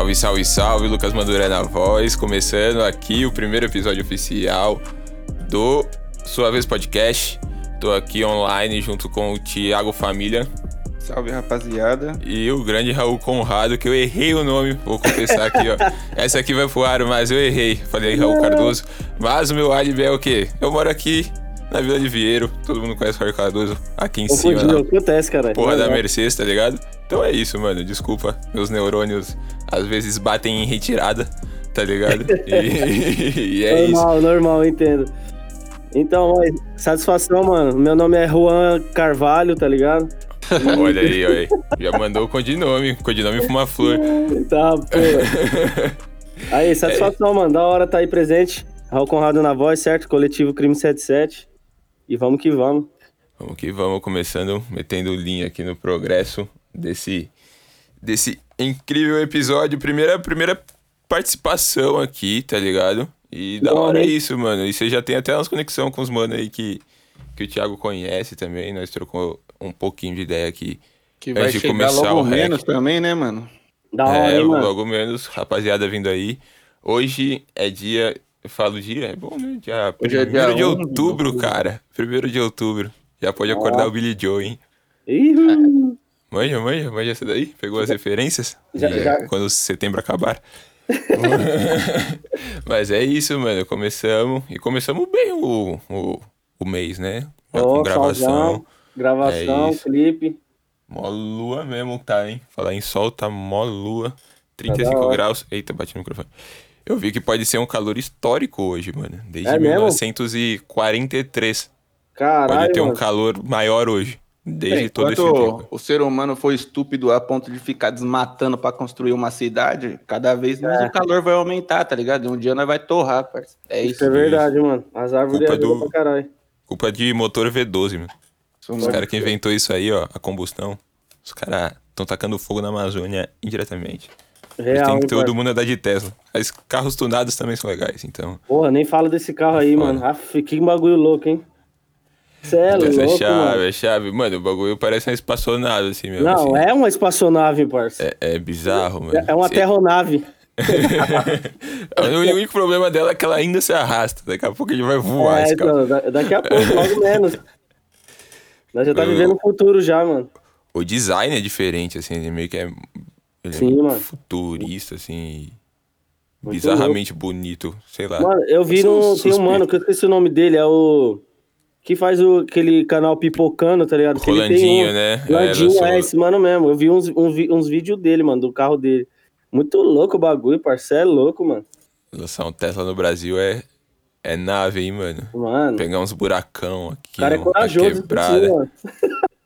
Salve, salve, salve, Lucas Maduré na voz, começando aqui o primeiro episódio oficial do Sua Vez Podcast. Tô aqui online junto com o Thiago Família Salve, rapaziada. e o grande Raul Conrado, que eu errei o nome, vou confessar aqui, ó. Essa aqui vai pro ar, mas eu errei. Falei Raul Cardoso. Mas o meu álibi é o quê? Eu moro aqui na Vila de Vieiro, todo mundo conhece o Raul Cardoso, aqui em cima. Confundiu, na acontece, cara. Porra da Normal. Mercedes, tá ligado? Então é isso, mano. Desculpa, meus neurônios às vezes batem em retirada, tá ligado? E, e é isso. Normal, normal, entendo. Então, mas, satisfação, mano. Meu nome é Juan Carvalho, tá ligado? Olha aí, olha aí. Já mandou o codinome. Codinome Fuma Flor. Tá, pô. Aí, satisfação, mano. Da hora tá aí presente. Raul Conrado na voz, certo? Coletivo Crime 77. E vamos que vamos. Vamos que vamos, começando, metendo linha aqui no progresso desse, desse incrível episódio. Primeira, primeira participação aqui, tá ligado? E da hora é isso, mano. E você já tem até umas conexão com os mano aí que, que o Thiago conhece também. Nós trocou um pouquinho de ideia aqui. Que Antes vai de chegar começar logo o menos também, né, mano? Da hora, É, hein, mano? logo menos, rapaziada vindo aí. Hoje é dia. Eu falo dia, é bom, né? Dia Hoje é 1 dia de 11 de outubro, outubro. cara. 1 de outubro. Já pode acordar Ó. o Billy Joe, hein? Ih, Manja, manja, manja essa daí? Pegou as referências? Já- De já- Quando setembro acabar. Mas é isso, mano. Começamos. E começamos bem o, o, o mês, né? Ó, com gravação. solzão, Gravação, É clipe. Mó lua mesmo tá, hein? Falar em sol, tá mó lua. 35 Tá graus. Eita, bati no microfone. Eu vi que pode ser um calor histórico hoje, mano. Desde É mesmo? 1943. Caralho, Pode ter um mano. calor maior hoje. Desde todo esse tempo. o ser humano foi estúpido a ponto de ficar desmatando pra construir uma cidade, cada vez mais É. o calor vai aumentar, tá ligado? Um dia nós vai torrar, parceiro. É isso. Isso é verdade, mano. As árvores Culpa ajudam do- pra caralho. Culpa de motor V12, mano. Isso Os caras que inventou isso aí, ó, a combustão, os caras estão tacando fogo na Amazônia indiretamente. Isso Real, tem que todo parça? mundo andar de Tesla. Mas carros tunados também são legais, então. Porra, nem fala desse carro aí, Foda. mano. Aff, que bagulho louco, hein? Cê é Essa louco, chave, mano. é chave. Mano, o bagulho parece uma espaçonave, assim mesmo. Não, assim. é uma espaçonave, parça. é... é bizarro, mano. É uma Cê- terronave. o único problema dela é que ela ainda se arrasta. Daqui a pouco ele vai voar É, então, da- daqui a pouco, logo menos. Nós já tá vivendo o futuro já, mano. O design é diferente, assim, ele meio que é. Ele Sim, é mano. futurista, assim. Muito bizarramente bonito, sei lá. Mano, eu vi no. Tem um mano que eu esqueci o nome dele, é o. Que faz o, aquele canal Pipocando, tá ligado? Que ele tem Rolandinho, um- né? Rolandinho, lançou- é, esse mano mesmo. Eu vi uns, um vi- uns vídeos dele, mano, do carro dele. Muito louco o bagulho, parceiro. É louco, mano. Lançar um Tesla no Brasil é, é nave, hein, mano? Mano, Pegar uns buracão aqui, o cara é corajoso, quebrada. O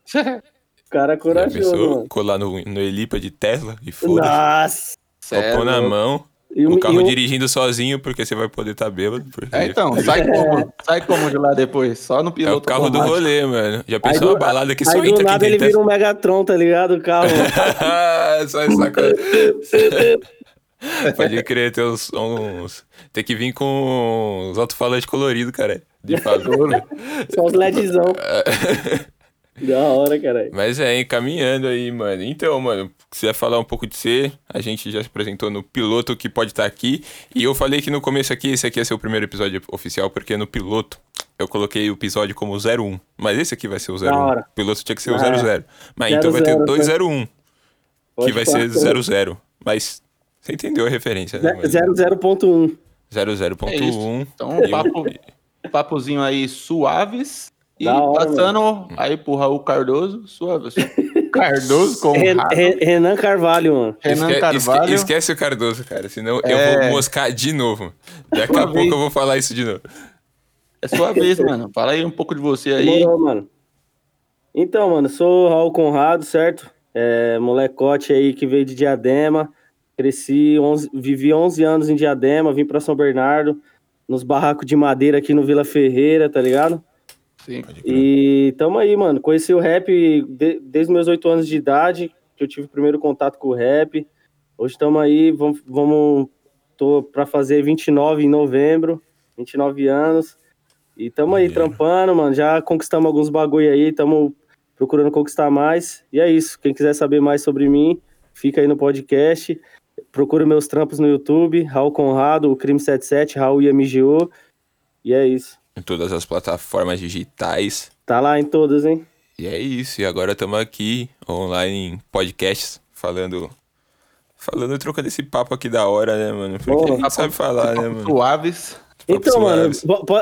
cara é corajoso, colar no, no Elipa de Tesla e foda-se. Nossa! Só Cê é pôr na mão, E o um- carro e um- dirigindo sozinho, porque você vai poder estar bêbado. Porque É, então, sai como? Sai como de lá depois? Só no é piloto o carro do rolê, mano. Já Aí pensou do- uma balada que só aí do entra nada quem ele tem vira um Megatron, tá ligado? O carro. só essa coisa. Pode crer, ter uns, uns- Tem que vir com os alto-falantes coloridos, cara. De fazenda. Só os LEDzão. da hora, caralho. Mas é, encaminhando aí, mano. Então, mano, se quiser falar um pouco de você, a gente já se apresentou no piloto que pode estar aqui. E eu falei que no começo aqui, esse aqui ia ser o primeiro episódio oficial, porque no piloto eu coloquei o episódio como 01. Mas esse aqui vai ser o 01. hora. O piloto tinha que ser o Ah, 00. Mas então vai ter 00, o 201, que Pode vai ser 00. Mas você entendeu a referência, né? mano? 00.1. 00.1. É. Então, o- papo, papozinho aí suaves. E hora, passando aí pro Raul Cardoso, suaves. Cardoso com Ren-. Ren- Renan Carvalho, mano. Renan Esque- Carvalho. esque- esquece o Cardoso, cara, senão eu É. vou moscar de novo. Daqui a Sua pouco eu vou falar isso de novo. É sua vez, mano. Fala aí um pouco de você aí. Mano. Então, mano, sou Raul Conrado, certo? É, molecote aí que veio de Diadema. Cresci, 11, vivi 11 anos em Diadema, vim pra São Bernardo, nos barracos de madeira aqui no Vila Ferreira, tá ligado? Sim. E tamo aí, mano. Conheci o rap de- desde meus 8 anos de idade, que eu tive o primeiro contato com o rap. Hoje estamos aí, vamos, vamos. Tô pra fazer 29 em novembro, 29 anos. E tamo aí, Maneiro. trampando, mano. Já conquistamos alguns bagulho aí, tamo procurando conquistar mais. E é isso. Quem quiser saber mais sobre mim, fica aí no podcast. procure meus trampos no YouTube, Raul Conrado, o Crime 77, Raul IMGO. E é isso. Em todas as plataformas digitais. Tá lá em todas, hein? E é isso. E agora estamos aqui online em podcasts falando. Falando, trocando esse papo aqui da hora, né, mano? Porque Pô, a gente sabe falar, né, mano? Suaves. Então, mano,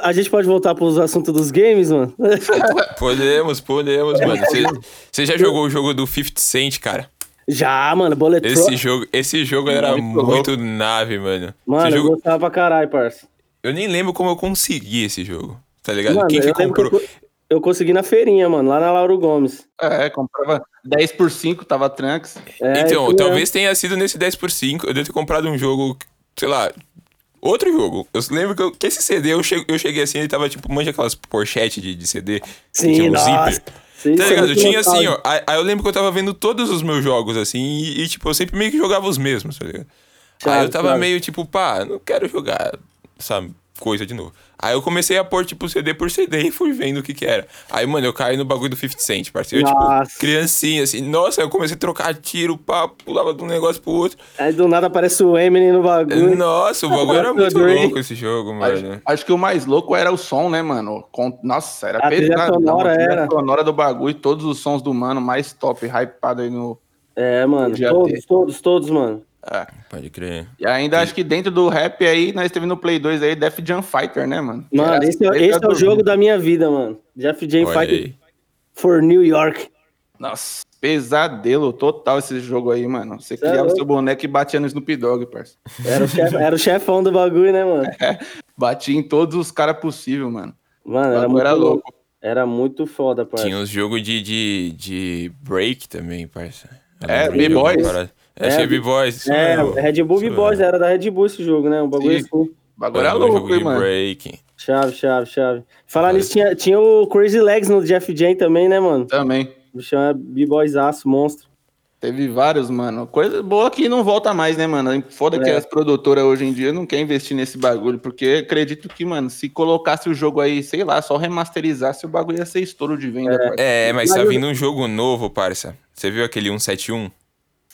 a gente pode voltar pros assuntos dos games, mano? Podemos, podemos, mano. Você- Você já jogou o jogo do 50 Cent, cara? Já, mano, Bullet Esse jogo, esse jogo era Muito muito, nave, mano. Mano, Esse eu jogo- gostava pra caralho, parça. Eu nem lembro como eu consegui esse jogo, tá ligado? Mano, Quem que comprou? que eu, eu consegui na feirinha, mano, lá na Lauro Gomes. É, comprava 10 por 5, tava Trunks. É, então, talvez tenha sido nesse 10 por 5. Eu devo ter comprado um jogo, sei lá, outro jogo. Eu lembro que, eu- que esse CD eu cheguei, eu cheguei assim, ele tava tipo, manja aquelas pochete de, de CD. Sim, tinha um nossa. zíper. Sim, Tá é ligado? Eu tinha assim, ó. Aí, aí eu lembro que eu tava vendo todos os meus jogos, assim, e, e, tipo, eu sempre meio que jogava os mesmos, tá ligado? aí Chave, eu tava chave. meio tipo, pá, não quero jogar essa coisa de novo. Aí eu comecei a pôr, tipo, CD por CD e fui vendo o que que era. Aí, mano, eu caí no bagulho do 50 Cent, parceiro. Eu, Nossa. tipo, criancinha, assim. Nossa, eu comecei a trocar tiro, pá, pulava de um negócio pro outro. Aí do nada aparece o Eminem no bagulho. Nossa, o bagulho era muito louco esse jogo, mano. Acho, acho que o mais louco era o som, né, mano? Com- Nossa, era A pesado. sonora a era. sonora do bagulho, todos os sons do mano, mais top, hypado aí no. É, mano, todos, todos, todos, mano. É. Pode crer. E ainda acho que dentro do rap aí, nós teve no Play 2 aí Def Jam Fighter, né, mano? Mano, Era esse, é- esse é o do- jogo da minha vida, mano. Jeff J. Olha Fighter aí. for New York. Nossa, pesadelo total esse jogo aí, mano. Você Cê é criava louco. seu boneco e batia no Snoop Dogg, parça. Era o, chef- era o chefão do bagulho, né, mano? Batia em todos os caras possíveis, mano. Mano, O era era louco. louco. Era muito foda, parça. Tinha uns jogos de, de, de break também, parça. É, de B-Boys. É, é B-Boys. isso É. Red Bull B-Boys, era da Red Bull esse jogo, né? Um bagulho Sim. assim. O bagulho era um louco, hein, mano. break. Chave, chave, chave. Falar nisso, tinha, tinha o Crazy Legs no Jeff J também, né, mano? Também. O bichão é B-Boys aço, monstro. Teve vários, mano. Coisa boa que não volta mais, né, mano? Foda que É. as produtoras hoje em dia não querem investir nesse bagulho, porque acredito que, mano, se colocasse o jogo aí, sei lá, só remasterizasse, o bagulho ia ser estouro de venda. parça. É, mas tá vindo um jogo novo, parça. Você viu aquele 171?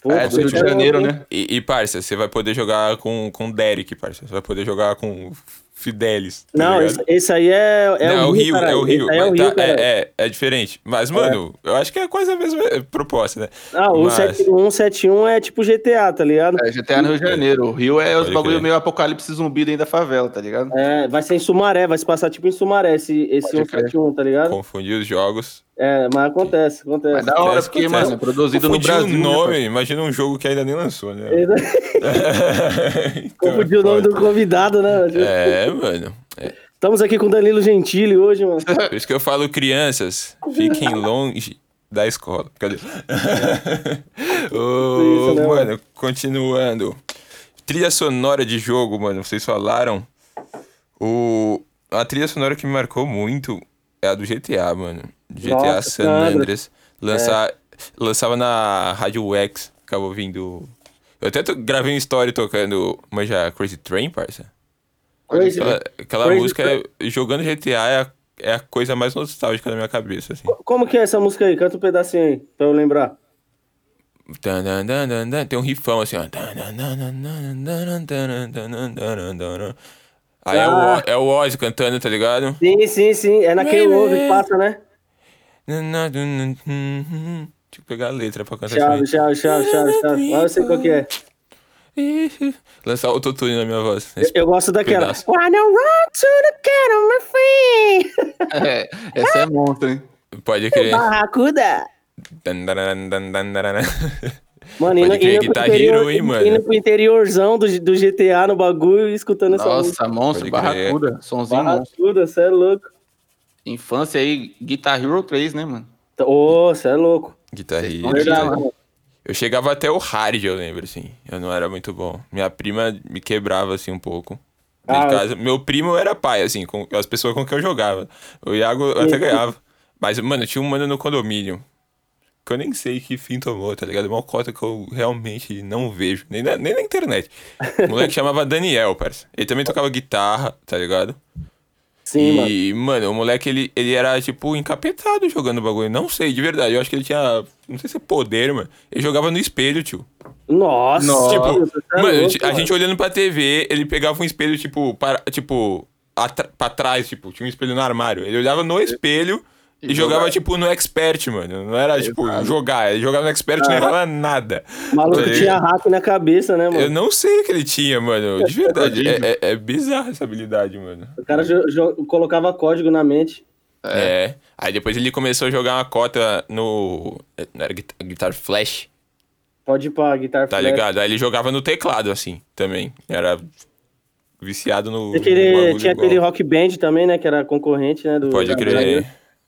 Pô, É, do Rio de é Janeiro, né? E, e, parça, você vai poder jogar com, com Derek, parça. Você vai poder jogar com Fidelis. tá Não, esse, esse aí é, é Não, o Rio, é o Rio. É o mas Rio, tá- é, é, é diferente. Mas, mano, eu acho que é quase a mesma proposta, né? Ah, o Mas- 171 o 171 é tipo GTA, tá ligado? É, GTA no Rio de Janeiro. O Rio é os bagulho meio apocalipse zumbi dentro da favela, tá ligado? É, vai ser em Sumaré, vai se passar tipo em Sumaré esse, esse Pode crer. 171, tá ligado? Confundir os jogos. É, mas acontece, acontece. Mas da hora, porque, acontece. mano, produzido no Brasil. o né, nome, parça? imagina um jogo que ainda nem lançou, né? Então, Confundiu o nome do convidado, né? É, mano. É, Estamos aqui com o Danilo Gentili hoje, mano. por isso que eu falo, crianças, fiquem longe da escola. Cadê? Ô, Isso, né, mano, continuando. Trilha sonora de jogo, mano, vocês falaram. O... A trilha sonora que me marcou muito é a do GTA, mano. GTA Nossa, San. Andreas. Lança... Lançava na Rádio X, ficava ouvindo. Eu até gravei uma story tocando. Mas já Crazy Train, parça? Crazy. Aquela, aquela Crazy música, é- jogando GTA, é a, é a coisa mais nostálgica da minha cabeça, assim. Como que é essa música aí? Canta um pedacinho aí, pra eu lembrar. Tem um rifão assim, ó. Aí é o, Ah. É o Ozzy cantando, tá ligado? Sim, sim, sim. É naquele ovo que passa, né? Deixa eu pegar a letra pra cantar Chave, isso chave, chave, chave, chave. Ah, eu sei qual que é. Lançar autotune na minha voz. Eu, eu gosto daquela. Wanna run to the kettle, my friend. É, essa é monstro, hein? Pode crer. Barracuda. Dan, dan, dan, dan, dan, dan. Mano, Pode indo, crer, indo, pro Guitar interior, Hero, hein, mano? indo pro interiorzão do, do GTA no bagulho e escutando essa música. Nossa, monstro, Pode crer. barracuda. Sonzinho. Barracuda, cê é louco. Infância aí, Guitar Hero 3, né, mano? Ô, cê é louco. Guitarrista. Verdade, mano. Eu chegava até o hard, eu lembro, assim. Eu não era muito bom. Minha prima me quebrava, assim, um pouco. Ah. casa. Meu primo era pai, assim, com as pessoas com quem eu jogava. O Iago eu até ganhava. Mas, mano, tinha um mano no condomínio. Que eu nem sei que fim tomou, tá ligado? Uma cota que eu realmente não vejo. Nem na, nem na internet. O moleque chamava Daniel, parça. Ele também tocava guitarra, tá ligado? Sim, mano. e, mano. o moleque, ele, ele era, tipo, encapetado jogando o bagulho. Não sei, de verdade. Eu acho que ele tinha. Não sei se é poder, mano. Ele jogava no espelho, tio. Nossa, Nossa. Tipo, é mano, louco, a gente olhando pra TV, ele pegava um espelho, tipo, para, tipo, pra trás, tipo, tinha um espelho no armário. Ele olhava no espelho e, E jogava, jogava. tipo, no expert, mano. Não era, tipo, Exato. jogar. Ele jogava no expert e não errava nada. O maluco Tá tinha rato na cabeça, né, mano? Eu não sei o que ele tinha, mano. De verdade. É, é, é bizarro essa habilidade, mano. O cara colocava código na mente. É. Aí depois ele começou a jogar uma cota no. Não era Guitar, Guitar Flash, Pode ir pra guitarra tá ligado? Aí ele jogava no teclado, assim, também. Era viciado no. Tinha aquele, no tinha igual. aquele Rock Band também, né? Que era concorrente, né? Do, Pode da- crer.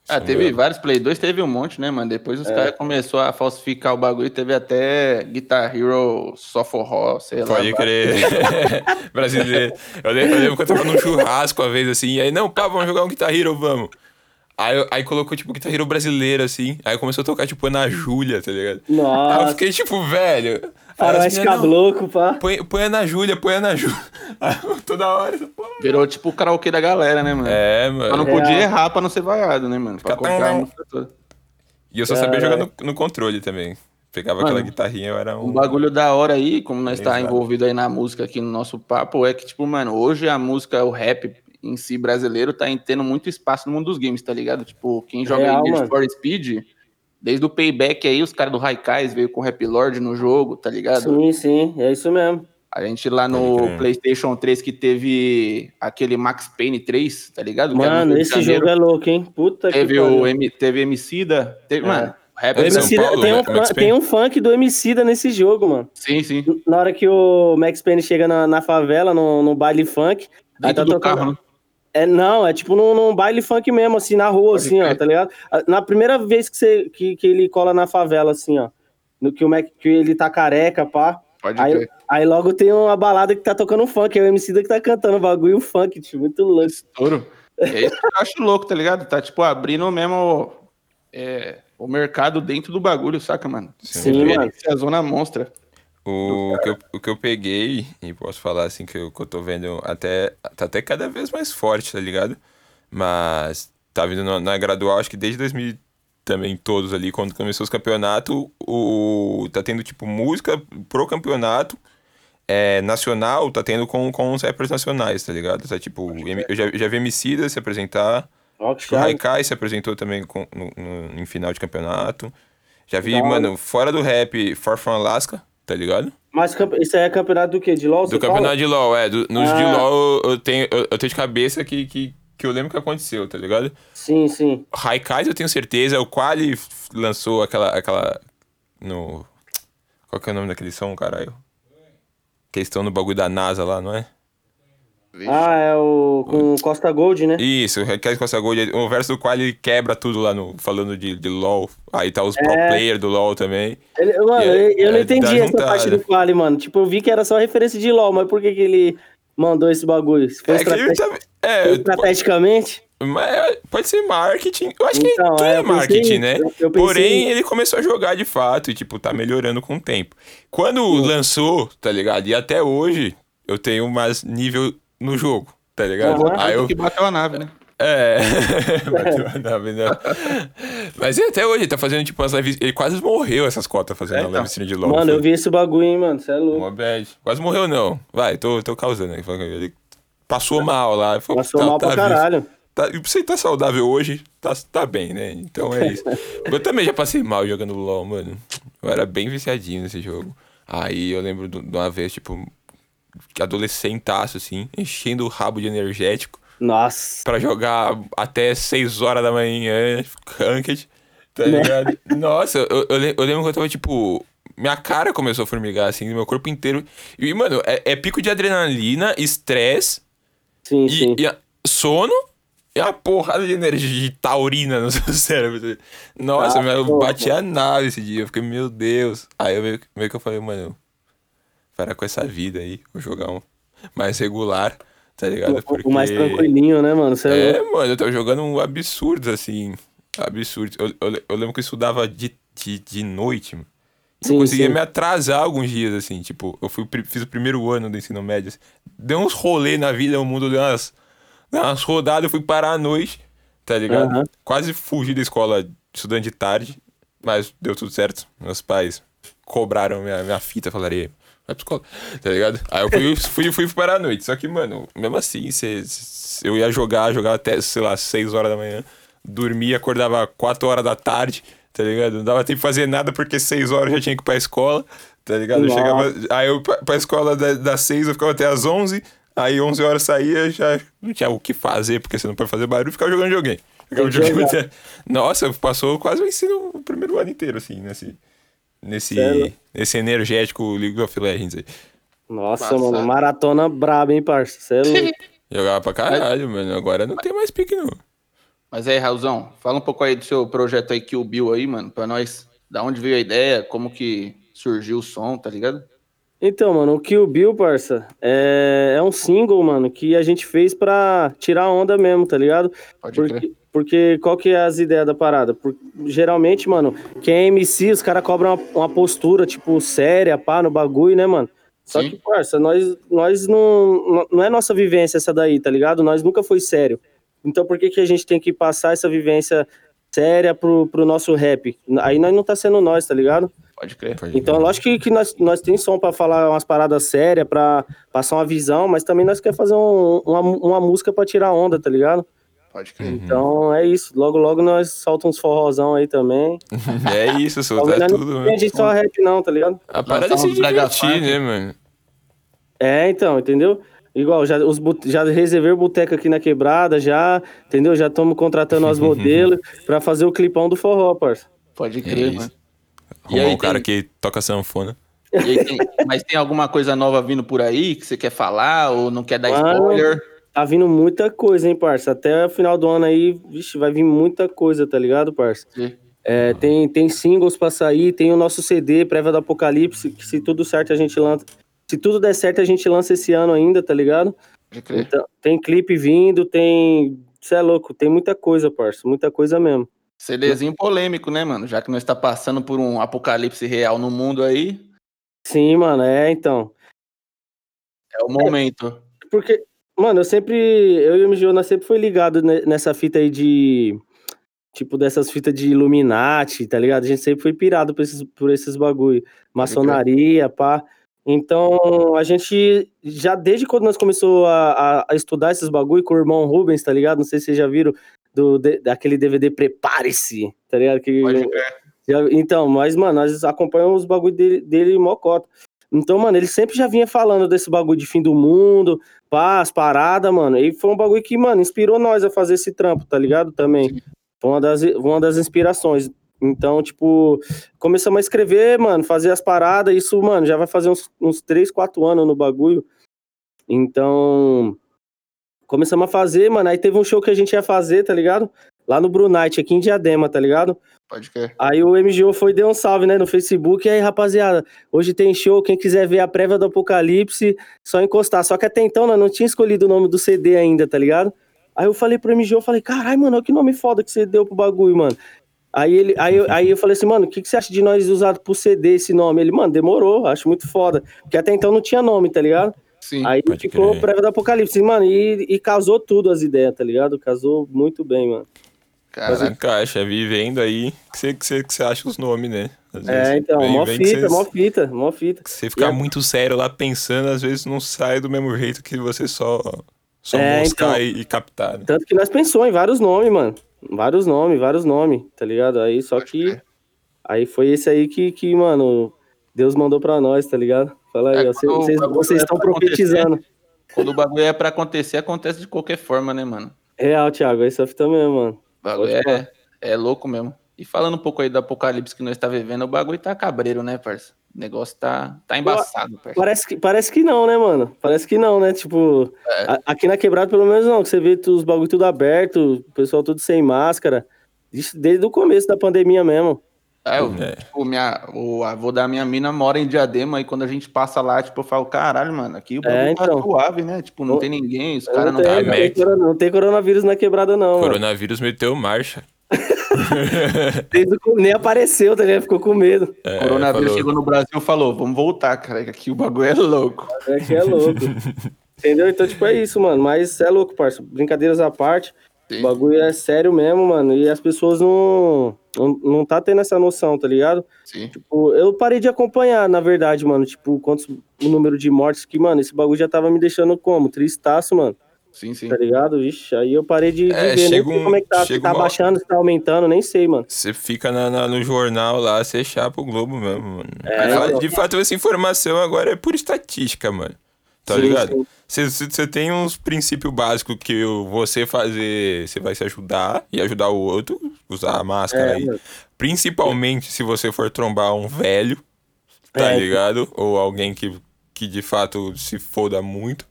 Ah, teve vários Play 2, teve um monte, né, mano? Depois os caras começaram a falsificar o bagulho, teve até Guitar Hero, Soforró, sei lá. Pode crer. Brasileiro. Eu lembro, eu lembro que eu tava num churrasco uma vez assim, e aí, não, pá, vamos jogar um Guitar Hero, vamos. Aí, aí colocou, tipo, Guitar Hero brasileiro, assim. Aí começou a tocar, tipo, Ana Júlia, tá ligado? Aí eu Nossa, fiquei, tipo, velho. Faroeste não, cabloco, pá. Põe, põe Ana Júlia, põe Ana Júlia. Toda hora. Virou tipo o karaokê da galera, né, mano? É, Mas mano. não É. podia errar pra não ser vaiado, né, mano? Pra contar a música toda. E eu só sabia jogar no, no controle também. Pegava Mano, aquela guitarrinha, eu era Um um. bagulho da hora aí, como nós tá Exato. envolvido aí na música aqui no nosso papo, é que, tipo, mano, hoje a música, o rap em si brasileiro tá tendo muito espaço no mundo dos games, tá ligado? Tipo, quem joga Real, aí Need for Speed, desde o Payback aí, os caras do Raikais veio com o Rap Lord no jogo, tá ligado? Sim, sim, é isso mesmo. A gente lá no crer. PlayStation 3 que teve aquele Max Payne 3, tá ligado? Mano, esse Janeiro. jogo é louco, hein? Puta Teve que o pariu. M, teve Emicida, teve, É. mano, rap É São Paulo, tem, um, né? Fun- Payne? tem um funk do Emicida nesse jogo, mano. Sim, sim. Na hora que o Max Payne chega na, na favela, no, no baile funk, aí Dentro tá do tocando. carro, né? É, não, é tipo num, num baile funk mesmo, assim, na rua, assim, ó, tá ligado? Na primeira vez que, você, que, que ele cola na favela, assim, ó. No que o Mac, que ele tá careca, pá. Pode Aí, aí logo tem uma balada que tá tocando funk, é o MC que tá cantando o bagulho, funk, tipo, muito louco. Estouro. É isso que eu acho louco, tá ligado? Tá, tipo, abrindo mesmo é, o mercado dentro do bagulho, saca, mano? Sim, Referência à zona monstra. O que, eu, o que eu peguei, e posso falar assim, que eu, que eu tô vendo até. Tá até cada vez mais forte, tá ligado? Mas tá vindo na, na gradual, acho que desde 2000 também, todos ali, quando começou os campeonatos, o, tá tendo tipo música pro campeonato. É, nacional, tá tendo com, com os rappers nacionais, tá ligado? Tá, tipo, eu já, já vi Emicida se apresentar, Acho que o. Haikai se apresentou também com- no, no- em final de campeonato. Já vi, mano, fora do rap, Far From Alaska, tá ligado? Mas isso aí é campeonato do quê? De LOL? Do campeonato fala? de LoL, é. do- nos de Ah. LoL eu tenho, eu, eu tenho de cabeça que, que, que eu lembro que aconteceu, tá ligado? Sim, sim. Haikais eu tenho certeza, o Quali lançou aquela, aquela. No. Qual que é o nome daquele som, caralho? Que eles estão no bagulho da NASA lá, não é? Ah, é o com Costa Gold, né? Isso, o Haikais Costa Gold, o verso do Quali quebra tudo lá no. Falando de, de LoL. Aí tá os pro É. player do LoL também. Ele- mano, é- eu, não é entendi essa juntada. parte do Quali, mano. Tipo, eu vi que era só referência de LOL, mas por que, que ele mandou esse bagulho? Foi, É, que ele estrate- tá- é, estrategicamente? Mas pode ser marketing. Eu acho que Então, tudo é, é marketing, né? Eu- eu pensei Porém, ele começou a jogar de fato e, tipo, tá melhorando com o tempo. Quando lançou, tá ligado? E até hoje, eu tenho mais nível no jogo, tá ligado? Aham. Aí eu. Que bateu a nave, né? É. Bateu a nave, né? Mas e até hoje, ele tá fazendo, tipo, umas lives. Ele quase morreu essas cotas fazendo É, a então. live stream de LOL. Mano, foi eu vi esse bagulho, hein, mano. Você é louco. Uma bad. Quase morreu, não. Vai, tô, tô causando aí. Ele passou mal lá. Falou, Passou tá- mal tá pra vivo. caralho. Tá, e você tá saudável hoje, tá, tá bem, né? Então é isso. eu também já passei mal jogando LOL, mano. Eu era bem viciadinho nesse jogo. Aí eu lembro de uma vez, tipo, adolescentaço, assim, enchendo o rabo de energético Nossa. pra jogar até 6 horas da manhã, ranked, tá Né? ligado? Nossa, eu, eu, le- eu lembro que eu tava, tipo... Minha cara começou a formigar, assim, meu corpo inteiro. E, mano, é, é pico de adrenalina, estresse, Sim, e, sim. e a- sono e uma porrada de energia taurina no seu cérebro. Nossa, Ah, eu porra. bati a nave esse dia. Eu fiquei, meu Deus. Aí eu meio, meio que eu falei, mano, parar com essa vida aí. Vou jogar um mais regular, tá ligado? Porque... O mais tranquilinho, né, mano? Você é, É, mano, eu tava jogando um absurdos, assim. Absurdos. Eu, eu, eu lembro que eu estudava de, de, de noite, mano. Eu Sim, conseguia sim. me atrasar alguns dias, assim, tipo, eu fui, fiz o primeiro ano do ensino médio, assim, deu uns rolê na vida, o mundo deu umas, deu umas rodadas, eu fui parar à noite, tá ligado? Aham. Quase fugi da escola estudando de tarde, mas deu tudo certo. Meus pais cobraram minha, minha fita, falaram, vai pra escola, tá ligado? Aí eu fui, fui, fui para a noite. Só que, mano, mesmo assim, cê, cê- eu ia jogar, jogava até, sei lá, 6 horas da manhã, dormia, acordava 4 horas da tarde, tá ligado? Não dava tempo de fazer nada porque 6 horas eu já tinha que ir pra escola, tá ligado? Eu chegava, aí eu pra, pra escola da- das 6 eu ficava até as 11, aí 11 horas saía, já não tinha o que fazer, porque você não pode fazer barulho, ficava jogando jogar. até- Nossa, passou quase o ensino, o primeiro ano inteiro, assim, nesse, nesse, Sério? nesse energético League of Legends aí. Nossa, Passado. mano, maratona braba, hein, parça? Cê é louco. Jogava pra caralho, mano. Agora não tem mais pique, não. Mas aí, Raulzão, fala um pouco aí do seu projeto aí, Kill Bill aí, mano, pra nós. Da onde veio a ideia, como que surgiu o som, tá ligado? Então, mano, o Kill Bill, parça, é, é um single, mano, que a gente fez pra tirar onda mesmo, tá ligado? Pode crer. Porque, porque qual que é as ideias da parada? Por- geralmente, mano, quem é MC, os caras cobram uma, uma postura, tipo, séria, pá, no bagulho, né, mano? Só Sim. que, parça, nós, nós não, não é nossa vivência essa daí, tá ligado? Nós nunca foi sério. Então por que, que a gente tem que passar essa vivência séria pro, pro nosso rap? Aí nós não tá sendo nós, tá ligado? Pode crer. Então, lógico que, que nós, nós tem som pra falar umas paradas sérias, pra passar uma visão, mas também nós quer fazer um- uma, uma música pra tirar onda, tá ligado? Pode crer. Então é isso. Logo, logo nós solta uns forrozão aí também. É isso, soltar nós tudo, não mano. entende só rap, não, tá ligado? A parada é se divertir, né, mano? É, então, entendeu? Igual, já, os, já reservei o boteco aqui na quebrada, já, entendeu? Já estamos contratando as modelos pra fazer o clipão do forró, parça. Pode É crer, isso. mano. E Arrumar aí um cara tem- que toca sanfona. E aí tem- mas tem alguma coisa nova vindo por aí que você quer falar ou não quer dar Mano. spoiler? Tá vindo muita coisa, hein, parça? Até o final do ano aí, vixe, vai vir muita coisa, tá ligado, parça? Sim. É, tem, tem singles pra sair, tem o nosso CD, Prévia do Apocalipse, que se tudo certo a gente lança. Se tudo der certo, a gente lança esse ano ainda, tá ligado? Então, tem clipe vindo, tem. Você é louco, tem muita coisa, parça. Muita coisa mesmo. CDzinho polêmico, né, mano? Já que nós tá passando por um apocalipse real no mundo aí, Sim, mano, é, então. é o momento. Porque, mano, eu sempre. Eu e o nós sempre foi ligado ne- nessa fita aí de. Tipo, dessas fitas de Illuminati, tá ligado? A gente sempre foi pirado por esses, por esses bagulho. Maçonaria, pá. Então, a gente já desde quando nós começou a, a- a estudar esses bagulho com o irmão Rubens, tá ligado? Não sei se vocês já viram do, de- daquele DVD Prepare-se, tá ligado? Que, já- então, mas, mano, nós acompanhamos os bagulho dele, dele mocota. Então, mano, ele sempre já vinha falando desse bagulho de fim do mundo, paz, parada, mano. E foi um bagulho que, mano, inspirou nós a fazer esse trampo, tá ligado? Também. Foi uma das, uma das inspirações. Então, tipo, começamos a escrever, mano, fazer as paradas. Isso, mano, já vai fazer uns, uns 3, 4 anos no bagulho. Então, começamos a fazer, mano. Aí teve um show que a gente ia fazer, tá ligado? Lá no Brunite, aqui em Diadema, tá ligado? Pode crer. Aí o MGO foi deu um salve, né, no Facebook. E aí, rapaziada, hoje tem show. Quem quiser ver a prévia do Apocalipse, só encostar. Só que até então, nós não tinha escolhido o nome do CD ainda, tá ligado? Aí eu falei pro MGO, eu falei, caralho, mano, olha que nome foda que você deu pro bagulho, mano. Aí, ele, aí, eu, aí eu falei assim, mano, o que, que você acha de nós usar pro CD esse nome? Ele, mano, demorou, acho muito foda. Porque até então não tinha nome, tá ligado? Sim. Aí Pode ficou crer. prévia do Apocalipse, mano, e, e casou tudo as ideias, tá ligado? Casou muito bem, mano. Mas Cara, encaixa, vivendo aí, que você, que você, que você acha os nomes, né? Às vezes É, então, vem- mó vem fita, cês- mó fita, mó fita. Você ficar E a- muito sério lá pensando, às vezes não sai do mesmo jeito que você só, só É, moscar então. e, e captar. né? Tanto que nós pensou em vários nomes, mano. Vários nomes, vários nomes, tá ligado? Aí só que. Aí foi esse aí que, que, mano, Deus mandou pra nós, tá ligado? Fala aí, É, ó, vocês, vocês é estão acontecer, profetizando. quando o bagulho é pra acontecer, acontece de qualquer forma, né, mano? Real, Thiago, essa fita mesmo, mano. O bagulho é, é louco mesmo. E falando um pouco aí do apocalipse que nós tá vivendo, o bagulho tá cabreiro, né, parça? O negócio tá, tá embaçado, parça. Parece que, parece que não, né, mano? Parece que não, né? Tipo, É. a- aqui na quebrada, pelo menos não, que você vê os bagulho tudo aberto, o pessoal tudo sem máscara. Isso Desde o começo da pandemia mesmo. É, eu, É. tipo, minha, o avô da minha mina mora em Diadema e quando a gente passa lá, tipo, eu falo, caralho, mano, aqui o bagulho É, tá então. suave, né? Tipo, não Não- tem ninguém, os Não caras não tem, tá tá não, tem corona- não tem coronavírus na quebrada, não, mano. Coronavírus meteu marcha. O nem apareceu, tá ligado? Ficou com medo. É, O coronavírus falou, chegou no Brasil e falou, vamos voltar, cara, que aqui o bagulho é louco. É que é louco. Entendeu? Então, tipo, é isso, mano. Mas é louco, parça. Brincadeiras à parte. O bagulho é sério mesmo, mano. E as pessoas não, não, não tá tendo essa noção, tá ligado? Sim. Tipo, eu parei de acompanhar, na verdade, mano. Tipo, quantos, o número de mortes que, mano, esse bagulho já tava me deixando como? Tristaço, mano. Sim, sim. Tá ligado? Vixe, aí eu parei de, de É, ver. Chega um- como é que tá. Se tá uma- baixando, se tá aumentando, nem sei, mano. Você fica na- na- no jornal lá, você chapa o Globo mesmo, mano. É, de fato, essa informação agora é por estatística, mano. Tá Sim, ligado? Você- tem uns princípios básicos que você fazer, você vai se ajudar e ajudar o outro, usar a máscara É, aí. Principalmente se você for trombar um velho, tá É. ligado? Ou alguém que, que de fato se foda muito.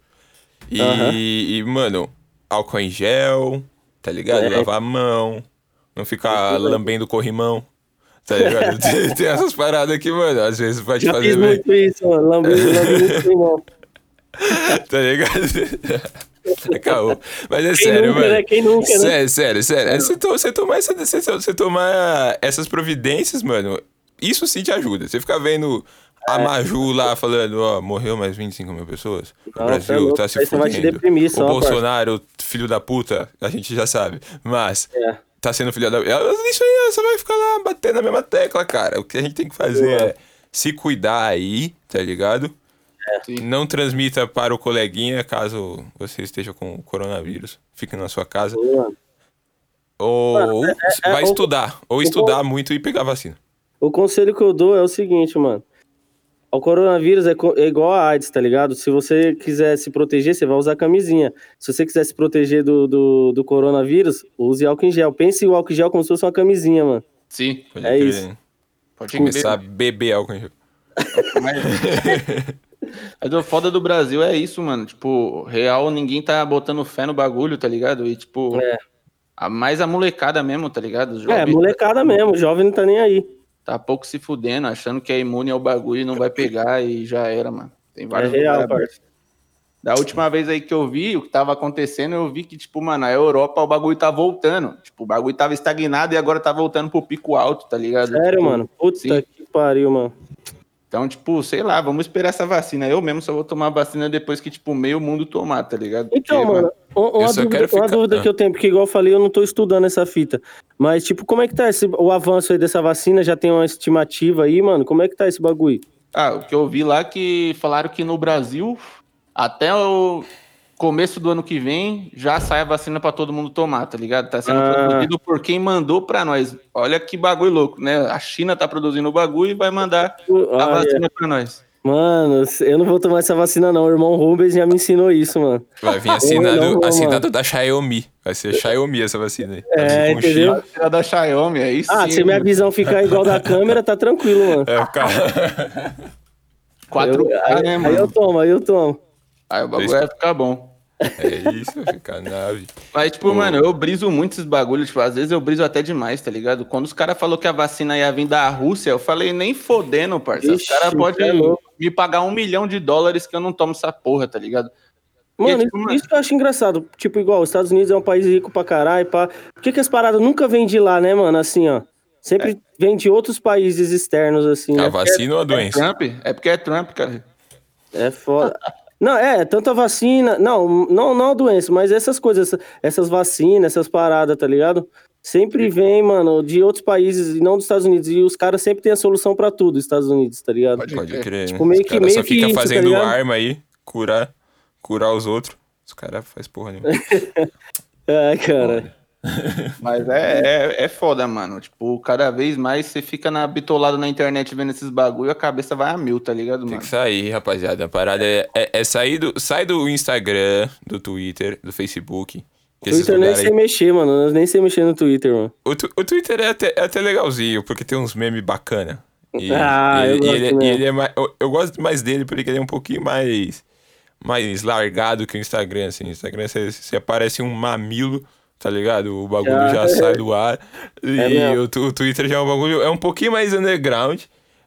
E, e, mano, álcool em gel, tá ligado? É. Lavar a mão, não ficar lambendo corrimão. Tá ligado? tem, tem essas paradas aqui, mano, às vezes vai te Já fazer fiz bem. muito isso, mano. Lambi, lambi muito. Tá ligado? É caô. Mas é Quem sério, nunca, mano. né? Quem nunca, né? Sério, sério, sério. É, Você, to- você tomar essa- você- você tomar essas providências, mano, isso sim te ajuda. Você ficar vendo a Maju lá falando, ó, morreu mais 25 mil pessoas. O é Brasil louco. tá se Aí você vai te fudendo. o Bolsonaro, filho da puta, a gente já sabe. Mas É. tá sendo filho da ela- Isso aí, você vai ficar lá batendo na mesma tecla, cara. O que a gente tem que fazer é se cuidar aí, tá ligado? Não transmita para o coleguinha caso você esteja com o coronavírus. Fique na sua casa. Mano, Ou é- vai o- estudar. Ou estudar muito e pegar vacina. O conselho que eu dou é o seguinte, mano. O coronavírus é, co- é igual a AIDS, tá ligado? Se você quiser se proteger, você vai usar camisinha. Se você quiser se proteger do, do, do coronavírus, use álcool em gel. Pense o álcool em gel como se fosse uma camisinha, mano. Sim. Pode É crer, isso. né? Pode Começar a beber álcool em gel. Mas... Mas o foda do Brasil é isso, mano. Tipo, real, ninguém tá botando fé no bagulho, tá ligado? E, tipo, É. a, mais a molecada mesmo, tá ligado? Os É, molecada mesmo, o jovem não tá nem aí. Tá pouco se fudendo, achando que é imune ao bagulho e não vai pegar e já era, mano. Tem vários É real, abertos. Da última vez aí que eu vi o que tava acontecendo, eu vi que, tipo, mano, a Europa o bagulho tá voltando. Tipo, o bagulho tava estagnado e agora tá voltando pro pico alto, tá ligado? Sério, Tipo, mano. Puta sim. que pariu, mano. Então, tipo, sei lá, vamos esperar essa vacina. Eu mesmo só vou tomar a vacina depois que, tipo, meio mundo tomar, tá ligado? Então, Porque, mano, uma, uma eu só dúvida, quero uma ficar- dúvida ah. que eu tenho, porque igual eu falei, eu não tô estudando essa fita. Mas, tipo, como é que tá esse, o avanço aí dessa vacina? Já tem uma estimativa aí, mano? Como é que tá esse bagulho? Ah, o que eu vi lá que falaram que no Brasil, até o começo do ano que vem, já sai a vacina pra todo mundo tomar, tá ligado? Tá sendo Ah. produzido por quem mandou pra nós. Olha que bagulho louco, né? A China tá produzindo o bagulho e vai mandar a vacina pra nós. Mano, eu não vou tomar essa vacina, não. O irmão Rubens já me ensinou isso, mano. Vai vir assinado, não, assinado da Xiaomi. Vai ser Xiaomi essa vacina aí. É, com entendeu? Vacina da Xiaomi, aí sim. Ah, se minha visão ficar igual da câmera, tá tranquilo, mano. É, ficar... 4K, aí, né, aí mano? eu tomo, aí eu tomo. Aí o bagulho vai ficar bom. É isso, vai ficar nave. Mas, tipo, mano, eu briso muito esses bagulhos. Tipo, às vezes eu briso até demais, tá ligado? Quando os caras falaram que a vacina ia vir da Rússia, eu falei, nem fodendo, parça. Os caras é podem me pagar um milhão de dólares que eu não tomo essa porra, tá ligado? Mano, tipo, isso- mano- isso que eu acho engraçado. Tipo, igual, os Estados Unidos é um país rico pra caralho, pá. Por que, que as paradas nunca vêm de lá, né, mano? Assim, ó. Sempre vem de outros países externos, assim. A né? vacina ou a É doença? Trump? É porque é Trump, cara. É foda. Não, é, tanto a vacina. Não, não, não a doença, mas essas coisas, essa- essas vacinas, essas paradas, tá ligado? Sempre vem, mano, de outros países e não dos Estados Unidos. E os caras sempre têm a solução pra tudo, os Estados Unidos, tá ligado? Pode Pode crer. Tipo, né? meio Os que- meio só que fica isso, tá fazendo ligado? arma aí, curar, curar os outros. Os caras faz porra nenhuma. É, cara. Mas é, é, é foda, mano. Tipo, cada vez mais você fica na, bitolado na internet vendo esses bagulho, a cabeça vai a mil, tá ligado, Tem mano? que sair, rapaziada. A parada é, é, é sair do. Sai do Instagram, do Twitter, do Facebook. Twitter nem sei aí- mexer, mano. Eu nem sei mexer no Twitter, mano. o, tu- o Twitter é até, é até legalzinho, porque tem uns memes bacana. E, Ah, e- eu e gosto ele, e ele é mais, eu, eu gosto mais dele porque ele é um pouquinho mais, mais largado que o Instagram, assim. O Instagram você, você aparece um mamilo, tá ligado? O bagulho Já. já sai do ar. E É mesmo. o, o Twitter já é um bagulho, é um pouquinho mais underground.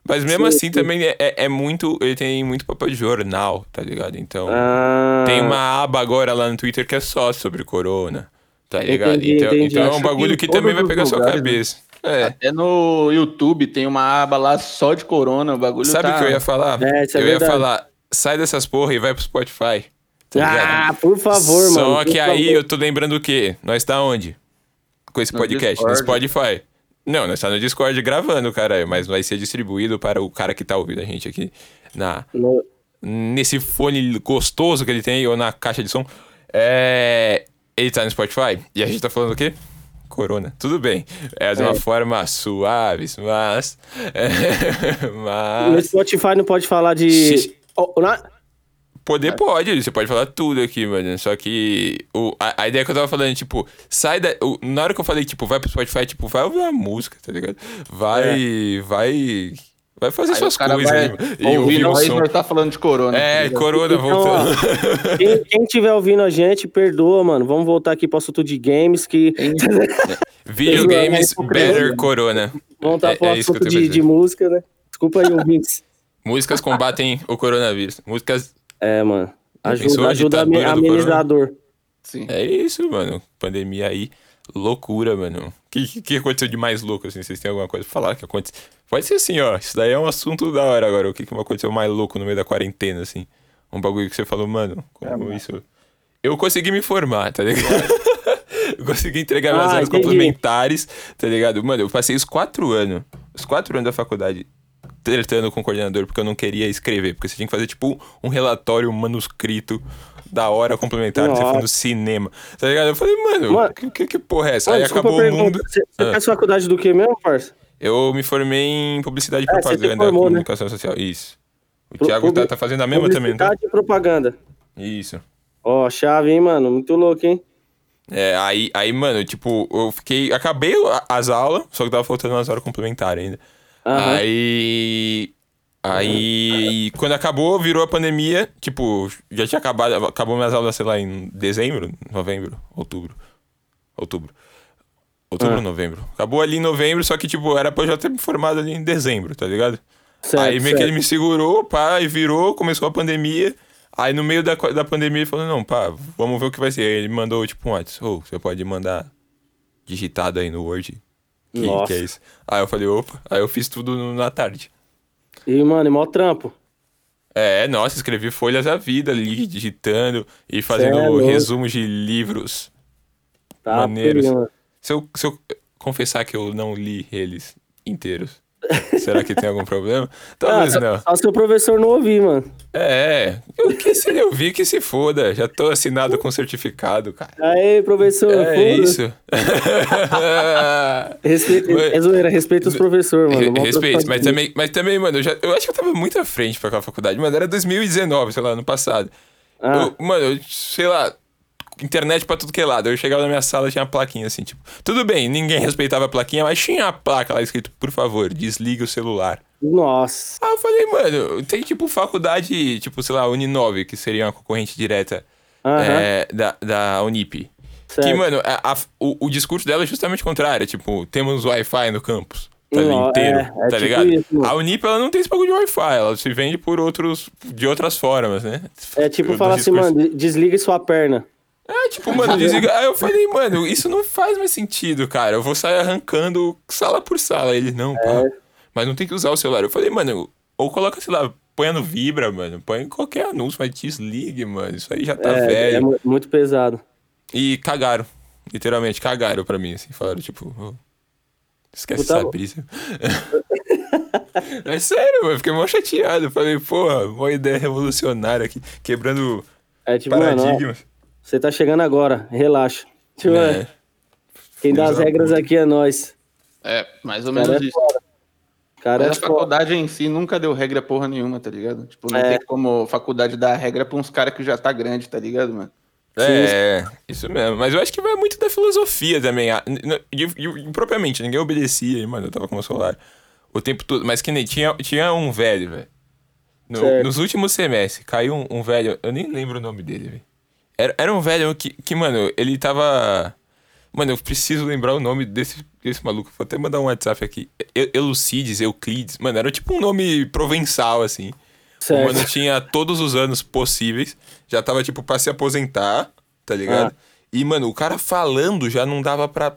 Mas mesmo Sim, assim sim. também é, é- é muito. Ele tem muito papel de jornal, tá ligado? Então. Ah, Tem uma aba agora lá no Twitter que é só sobre corona. Tá ligado? Entendi, então, entendi. então é um que bagulho em que também vai pegar os sua lugares, cabeça. É. Até no YouTube tem uma aba lá só de corona, o bagulho Sabe o tá... que eu ia falar? É, é eu ia falar, sai dessas porra e vai pro Spotify. Tá ligado? Ah, por favor, Só mano. por que aí favor. eu tô lembrando o quê? Nós tá onde? Com esse No podcast? No Discord. Spotify. Não, nós tá no Discord gravando, caralho, mas vai ser distribuído para o cara que tá ouvindo a gente aqui na, No- nesse fone gostoso que ele tem ou na caixa de som. É, ele tá no Spotify e a gente tá falando o quê? Corona. Tudo bem. É de uma É. forma suave, mas. No mas. Spotify não pode falar de. Oh, na- Poder pode, você pode falar tudo aqui, mano. Só que o, a, a ideia que eu tava falando, tipo, sai da. o- na hora que eu falei, tipo, vai pro Spotify, tipo, vai ouvir uma música, tá ligado? Vai. Vai. Vai fazer Aí suas coisas vai mano. E ouvir o som. tá falando de corona. tá É, ligado? Corona Então, voltando. quem, quem tiver ouvindo a gente, perdoa, mano. Vamos voltar aqui pro assunto de games, que Videogames Eu- Better Corona. vamos estar É- pro é assunto de, de música, né? Desculpa aí, ouvintes. Músicas combatem o coronavírus. Músicas. É, mano. Ajuda, a ajuda a ditadura do amenizador. Sim. É isso, mano. Pandemia aí. Loucura, mano. O que, que, aconteceu de mais louco, assim? Vocês têm alguma coisa pra falar que aconteceu? Pode ser assim, ó. Isso daí é um assunto da hora agora. O que, que aconteceu mais louco no meio da quarentena, assim? Um bagulho que você falou, mano, como isso. Eu consegui me formar, tá ligado? eu consegui entregar minhas Ah, horas entendi. complementares, tá ligado? Mano, eu passei os quatro anos, os quatro anos da faculdade tretando com o coordenador porque eu não queria escrever, porque você tinha que fazer, tipo, um relatório, manuscrito da hora complementar que você foi no cinema, tá ligado? Eu falei, mano, Mano- que, que, que porra é essa? Mano, Aí desculpa acabou o mundo. Você, você Ah. faz faculdade do que mesmo, parça? Eu me formei em publicidade e É, propaganda, formou, né? comunicação social. Isso. O Pro- Thiago tá, tá fazendo a mesma também, tá? Publicidade e propaganda. Isso. Ó, chave, hein, mano? Muito louco, hein? É, aí, aí, mano, tipo, eu fiquei. Acabei as aulas, só que tava faltando umas horas complementares ainda. Aham. Aí. Aí, quando acabou, virou a pandemia. Tipo, já tinha acabado. Acabou minhas aulas, sei lá, em dezembro, novembro, outubro. Outubro. Outubro ou novembro? Acabou ali em novembro, só que, tipo, era pra eu já ter me formado ali em dezembro, tá ligado? Certo, aí meio certo. que ele me segurou, pá, e virou, começou a pandemia. Aí no meio da, da pandemia ele falou, não, pá, vamos ver o que vai ser. Aí ele mandou, tipo, um WhatsApp, ô, você pode mandar digitado aí no Word. Que, Nossa. que é isso? Aí eu falei, opa, aí eu fiz tudo na tarde. E, mano, é mó trampo. É, nossa, escrevi folhas à vida ali, digitando e fazendo é resumos de livros. Tá, Maneiros. Se eu, se eu confessar que eu não li eles inteiros, será que tem algum problema? Ah, Talvez só, não. só se o professor não ouvir, mano. É, o que se ele ouvir que se foda. Já tô assinado com certificado, cara. Aê, professor. É isso. Respeita, Mas- é zoeira, respeita os professores, mano. Respeito, mas também, mas também, mano, eu, já, eu acho que eu tava muito à frente pra aquela faculdade, mas era 2019, sei lá, ano passado. Ah. Eu- mano, eu, sei lá, internet pra tudo que é lado. Eu chegava na minha sala tinha uma plaquinha assim, tipo, tudo bem, ninguém respeitava a plaquinha, mas tinha a placa lá escrito, por favor, desligue o celular. Nossa. Ah, eu falei, mano, tem tipo faculdade, tipo, sei lá, Uninove, que seria uma concorrente direta Aham. é, da, da Unip. Certo. Que, mano, a- a- o, o discurso dela é justamente o contrário. Tipo, temos Wi-Fi no campus. Tá Não, inteiro, é- é tá tipo ligado? isso, a Unip, ela não tem esse bagulho de Wi-Fi. Ela se vende por outros... De outras formas, né? É tipo falar assim, mano, desliga sua perna. É, tipo, mano, desliga... Aí eu falei, mano, isso não faz mais sentido, cara. Eu vou sair arrancando sala por sala. Ele, não, É. pá. Mas não tem que usar o celular. Eu falei, mano, ou coloca, sei lá, põe no Vibra, mano. Põe qualquer anúncio, mas desligue, mano. Isso aí já tá é, velho. é mu- muito pesado. E cagaram. Literalmente, cagaram pra mim, assim. Falaram, tipo, "Ô, esquece Puta- essa brisa. é sério, mano. eu Fiquei mó chateado. Falei, porra, uma ideia revolucionária aqui, quebrando É tipo, mano, paradigmas. Você tá chegando agora, relaxa. Tipo, É. é, quem dá as regras aqui é nós. É, mais ou Cara, menos é isso. Cara, Mas é a foda. faculdade em si nunca deu regra porra nenhuma, tá ligado? Tipo, não É. tem como faculdade dar regra pra uns caras que já tá grande, tá ligado, mano? É, isso mesmo. Mas eu acho que vai muito da filosofia também. E, e- e propriamente, ninguém obedecia, aí, mano. Eu tava com o meu celular o tempo todo. Mas que nem tinha, tinha um velho, velho. No- nos últimos semestres, caiu um, um velho. Eu nem lembro o nome dele, velho. Era, era um velho que, que, mano, ele tava. Mano, eu preciso lembrar o nome desse, desse maluco. Vou até mandar um WhatsApp aqui. Elucides, Euclides. Mano, era tipo um nome provençal, assim. O Certo. mano tinha todos os anos possíveis. Já tava, tipo, pra se aposentar, tá ligado? Ah. E, mano, o cara falando já não dava pra,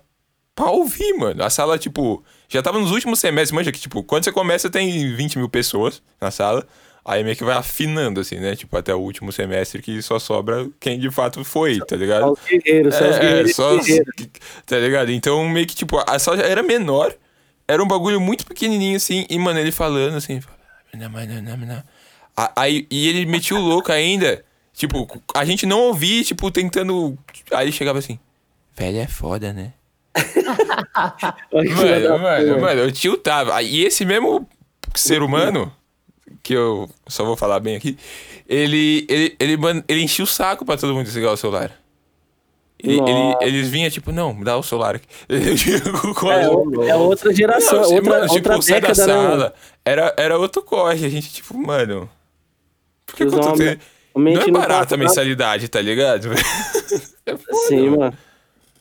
pra ouvir, mano. A sala, tipo, já tava nos últimos semestres, manja que, tipo, quando você começa tem 20 mil pessoas na sala. Aí meio que vai afinando, assim, né? Tipo, até o último semestre que só sobra quem de fato foi, tá ligado? Só os guerreiros, só os É, guerreiros. só os-. Tá ligado? Então, meio que, tipo, a sala já era menor, era um bagulho muito pequenininho, assim, e, mano, ele falando, assim... "Não, mas não, não, não." A- Aí, e ele metia o louco ainda, tipo, a gente não ouvia, tipo, tentando... Aí ele chegava assim, velho é foda, né? Mano, mano, mano, eu tiltava. E esse mesmo ser humano, que eu só vou falar bem aqui, ele, ele, ele, ele enchia o saco pra todo mundo desligar o celular. Ele, ele- eles vinham, tipo, não, me dá o celular aqui. É, o- é outra geração, Não, outra, mano, tipo, outra da década, né? mano? sala. Era, era outro corre. A gente, tipo, mano. Por que, a mente Não é barata passa a mensalidade, tá ligado? É foda, Sim, mano.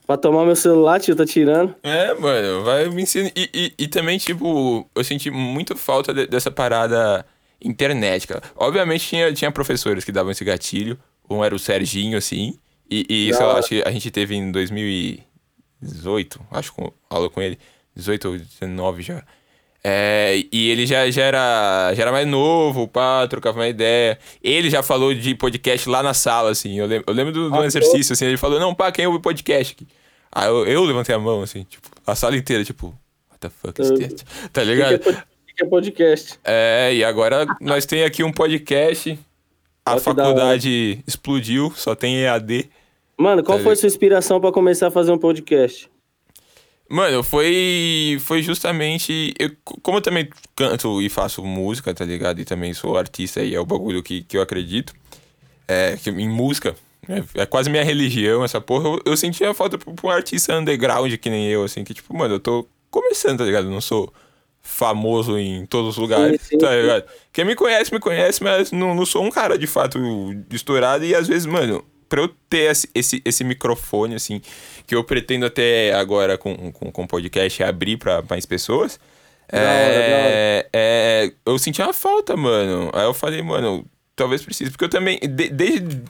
Pra tomar meu celular, tio, tá tirando. É, mano, vai me ensinar. E, e, e também, tipo, eu senti muito falta de- dessa parada internet, cara. Obviamente tinha, tinha professores que davam esse gatilho. Um era o Serginho, assim. E, e sei lá, acho que a gente teve em 2018, acho, com, aula com ele. 18 ou 19 já. É, e ele já, já, era, já era mais novo, pá, trocava uma ideia. Ele já falou de podcast lá na sala, assim. Eu lembro, eu lembro do, do Ah, exercício, assim. Ele falou, não, pá, quem ouve podcast aqui? Aí eu, eu levantei a mão, assim, tipo, a sala inteira, tipo, what the fuck is that? Tá que, ligado? Que é podcast? É, e agora nós tem aqui um podcast. A Olha faculdade explodiu, só tem EAD. Mano, qual Tá foi ligado? sua inspiração pra começar a fazer um podcast? Mano, foi, foi justamente. Eu, como eu também canto e faço música, tá ligado? E também sou artista e é o bagulho que, que eu acredito. É, que em música. É, é quase minha religião, essa porra. Eu, eu sentia falta pra pra um artista underground que nem eu, assim, que tipo, mano, eu tô começando, tá ligado? Eu não sou famoso em todos os lugares, sim, tá sim. ligado? Quem me conhece, me conhece, mas não, não sou um cara de fato estourado. E às vezes, mano, pra eu ter esse, esse, esse microfone, assim, que eu pretendo até agora com, com, com podcast abrir pra mais pessoas. Da hora, é, é, eu senti uma falta, mano. Aí eu falei, mano, talvez precise. Porque eu também, de- desde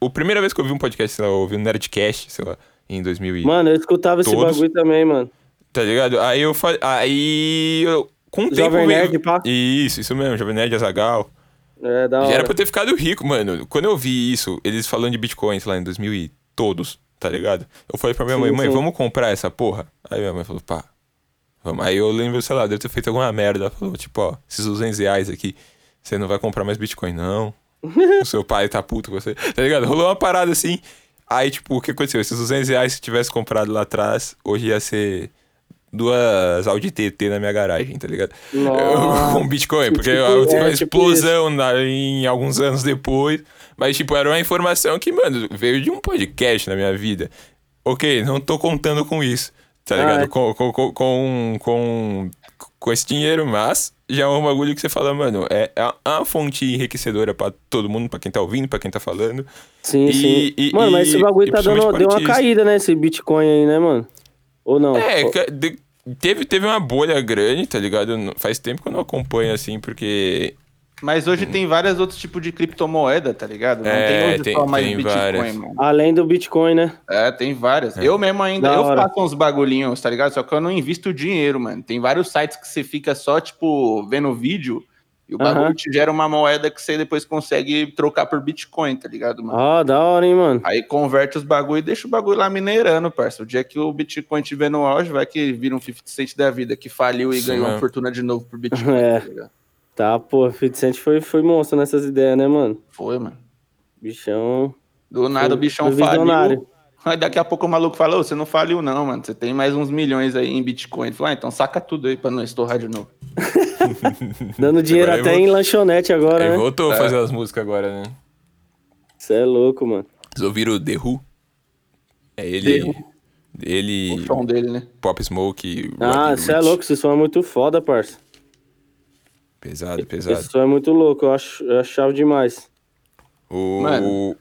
a primeira vez que eu vi um podcast, sei lá, eu ouvi um Nerdcast, sei lá, em 2000 e... Mano, eu escutava esse Todos. bagulho também, mano. Tá ligado? Aí eu falei. Aí eu. Com o tempo. Jovem veio- Nerd, pá? Isso, isso mesmo, Jovem Nerd Azagal. É, da hora. Já era pra eu ter ficado rico, mano. Quando eu vi isso, eles falando de bitcoins lá em 2000 e todos, tá ligado? Eu falei pra minha Sim, mãe, mãe, sim. vamos comprar essa porra? Aí minha mãe falou, pá. Vamos. Aí eu lembro, sei lá, deve ter feito alguma merda. Ela falou, tipo, ó, esses 200 reais aqui, você não vai comprar mais bitcoin, não. o seu pai tá puto com você. Tá ligado? Rolou uma parada assim. Aí, tipo, o que aconteceu? Esses 200 reais, se tivesse comprado lá atrás, hoje ia ser duas Audi TT na minha garagem, tá ligado? Nossa. Com Bitcoin, porque Tipo, eu tive uma é, tipo explosão na- em alguns anos depois. Mas, tipo, era uma informação que, mano, veio de um podcast na minha vida. Ok, não tô contando com isso, tá Ah, ligado? é. Com, com, com, com, com, esse dinheiro, mas já é um bagulho que você fala, mano, é, é uma fonte enriquecedora pra todo mundo, pra quem tá ouvindo, pra quem tá falando. Sim, E- sim. e- mano, mas esse bagulho tá dando, deu uma caída, né? Esse Bitcoin aí, né, mano? Ou não? É, de- teve, teve uma bolha grande, tá ligado? Faz tempo que eu não acompanho assim, porque. Mas hoje tem vários outros tipos de criptomoeda, tá ligado? Não É, tem hoje tem- só mais tem Bitcoin, várias. mano. Além do Bitcoin, né? É, tem várias. Eu mesmo ainda, Da eu hora. faço uns bagulhinhos, tá ligado? Só que eu não invisto dinheiro, mano. Tem vários sites que você fica só, tipo, vendo vídeo e o bagulho te gera uma moeda que você depois consegue trocar por Bitcoin, tá ligado, mano? Ó, da hora, hein, mano. Aí converte os bagulho e deixa o bagulho lá minerando, parça. O dia que o Bitcoin tiver no auge, vai que vira um 50 cent da vida, que faliu e Sim, ganhou uma mano. fortuna de novo por Bitcoin, É. tá ligado? Tá, pô, 50 Cent foi, foi monstro nessas ideias, né, mano? Foi, mano. Bichão. Do nada o bichão faliu. Aí daqui a pouco o maluco falou: você não faliu, não, mano. Você tem mais uns milhões aí em Bitcoin. Ele falou, ah, então saca tudo aí pra não estourar de novo. Dando dinheiro Agora até em lanchonete agora, Ele né? voltou a fazer as músicas agora, né? Você é louco, mano. Vocês ouviram o The Who? É ele. The Who. Ele. O som dele, né? Pop Smoke. Ah, você é louco, esse som é muito foda, parça. Pesado, pesado. Esse som é muito louco, eu acho, eu achava demais. O... Mano.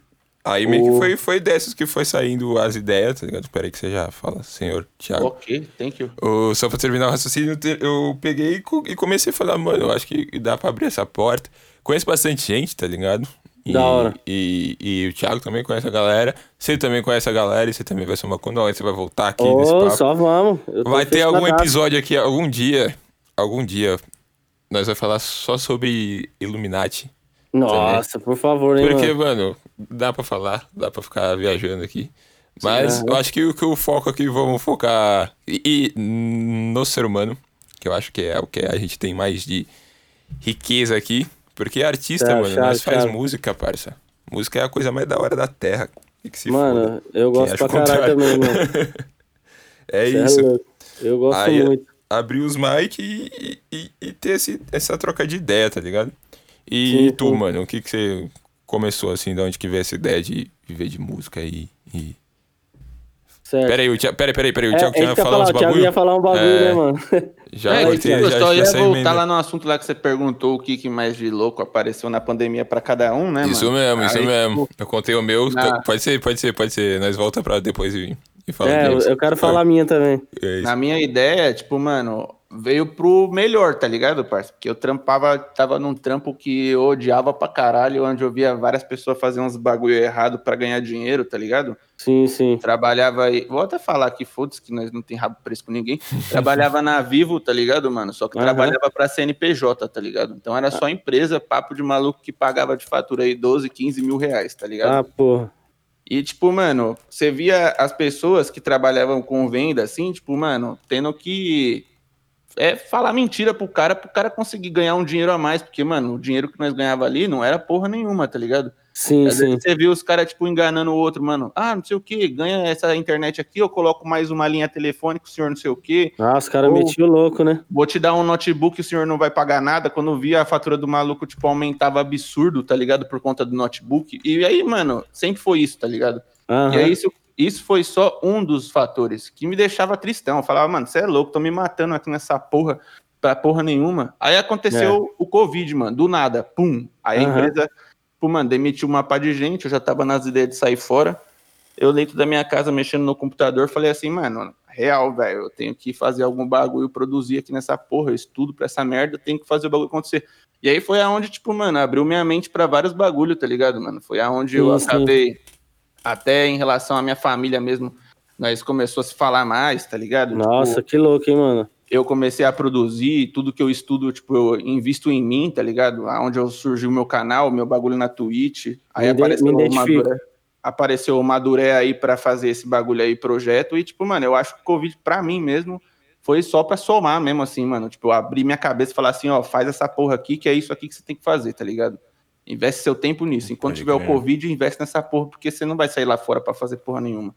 Aí meio O- que foi, foi dessas que foi saindo as ideias, tá ligado? Peraí que você já fala, senhor Thiago. Ok, thank you. O- só pra terminar o raciocínio, eu peguei e co- comecei a falar, mano, eu acho que dá pra abrir essa porta. Conheço bastante gente, tá ligado? E, Da hora. E, e o Thiago também conhece a galera. Você também conhece a galera e você também vai ser uma quando você vai voltar aqui nesse Ô, papo. só vamos. Vai ter algum episódio aqui, algum dia, algum dia, nós vamos falar só sobre Illuminati Nossa, por favor, hein, Porque, mano. mano, dá pra falar, dá pra ficar viajando aqui. Mas Sim, eu acho que o, que o foco aqui, vamos focar e, e no ser humano, que eu acho que é o que a gente tem mais de riqueza aqui. Porque artista, Chave, mano, chave, nós faz música, parça. Música é a coisa mais da hora da terra. E que se Mano, foda. eu gosto pra caralho também, mano. É Cê isso. Eu gosto Aí, muito. abrir os mic e, e, e ter esse, essa troca de ideia, tá ligado? E tu, mano, o que que você começou assim, de onde que veio essa ideia de viver de música e... e... Certo. Pera aí, o Thiago, pera aí, pera aí, pera aí, o É, Thiago é isso ia falar uns falar, o Thiago bagulho? ia falar um bagulho, É. né, mano? Já É, cortei, eu já, só ia voltar lá no assunto lá que você perguntou o que, que mais de louco apareceu na pandemia pra cada um, né, Isso mano? mesmo, isso Aí, mesmo. Eu contei o meu, Na- pode ser, pode ser, pode ser. Nós volta pra depois e, e fala É, eu, eu quero falar a minha também. É isso. Na minha ideia, tipo, mano, veio pro melhor, tá ligado, parça? Porque eu trampava, tava num trampo que eu odiava pra caralho, onde eu via várias pessoas fazendo uns bagulho errado pra ganhar dinheiro, tá ligado? Sim, sim. Trabalhava aí, vou até falar aqui, foda-se que nós não tem rabo preso com ninguém. Trabalhava na Vivo, tá ligado, mano? Só que Aham. trabalhava pra CNPJ, tá ligado? Então era só empresa, papo de maluco que pagava de fatura aí 12, 15 mil reais, tá ligado? Ah, porra. E, tipo, mano, você via as pessoas que trabalhavam com venda, assim, tipo, mano, tendo que é, falar mentira pro cara, pro cara conseguir ganhar um dinheiro a mais, porque, mano, o dinheiro que nós ganhava ali não era porra nenhuma, tá ligado? Sim, Às sim. você viu os caras, tipo, enganando o outro, mano, ah, não sei o que, ganha essa internet aqui, eu coloco mais uma linha telefônica, o senhor não sei o que, Ah, os caras metiam o louco, né? vou te dar um notebook, o senhor não vai pagar nada. Quando via a fatura do maluco, tipo, aumentava absurdo, tá ligado? Por conta do notebook. E aí, mano, sempre foi isso, tá ligado? Aham. E aí, isso, isso foi só um dos fatores que me deixava tristão. Eu falava, mano, você é louco, tô me matando aqui nessa porra, pra porra nenhuma. Aí aconteceu o Covid, mano, do nada, pum. Aí a Aham. empresa, pum, mano, demitiu uma pá de gente, eu já tava nas ideias de sair fora. Eu dentro da minha casa, mexendo no computador, falei assim, mano, real, velho, eu tenho que fazer algum bagulho, produzir aqui nessa porra, eu estudo pra essa merda, eu tenho que fazer o bagulho acontecer. E aí foi aonde, tipo, mano, abriu minha mente pra vários bagulho, tá ligado, mano? Foi aonde eu Sim, sim. Até em relação à minha família mesmo, nós começou a se falar mais, tá ligado? Nossa, Tipo, que louco, hein, mano? eu comecei a produzir, tudo que eu estudo, tipo, eu invisto em mim, tá ligado? Aonde eu surgiu o meu canal, meu bagulho na Twitch. Aí Me apareceu me o. Maduré, apareceu o Maduré aí pra fazer esse bagulho aí, projeto. E, tipo, mano, eu acho que o Covid, pra mim mesmo, foi só pra somar mesmo, assim, mano. Tipo, eu abrir minha cabeça e falar assim, ó, faz essa porra aqui, que é isso aqui que você tem que fazer, tá ligado? Investe seu tempo nisso. Enquanto Pode tiver o crer. Covid, investe nessa porra, porque você não vai sair lá fora pra fazer porra nenhuma.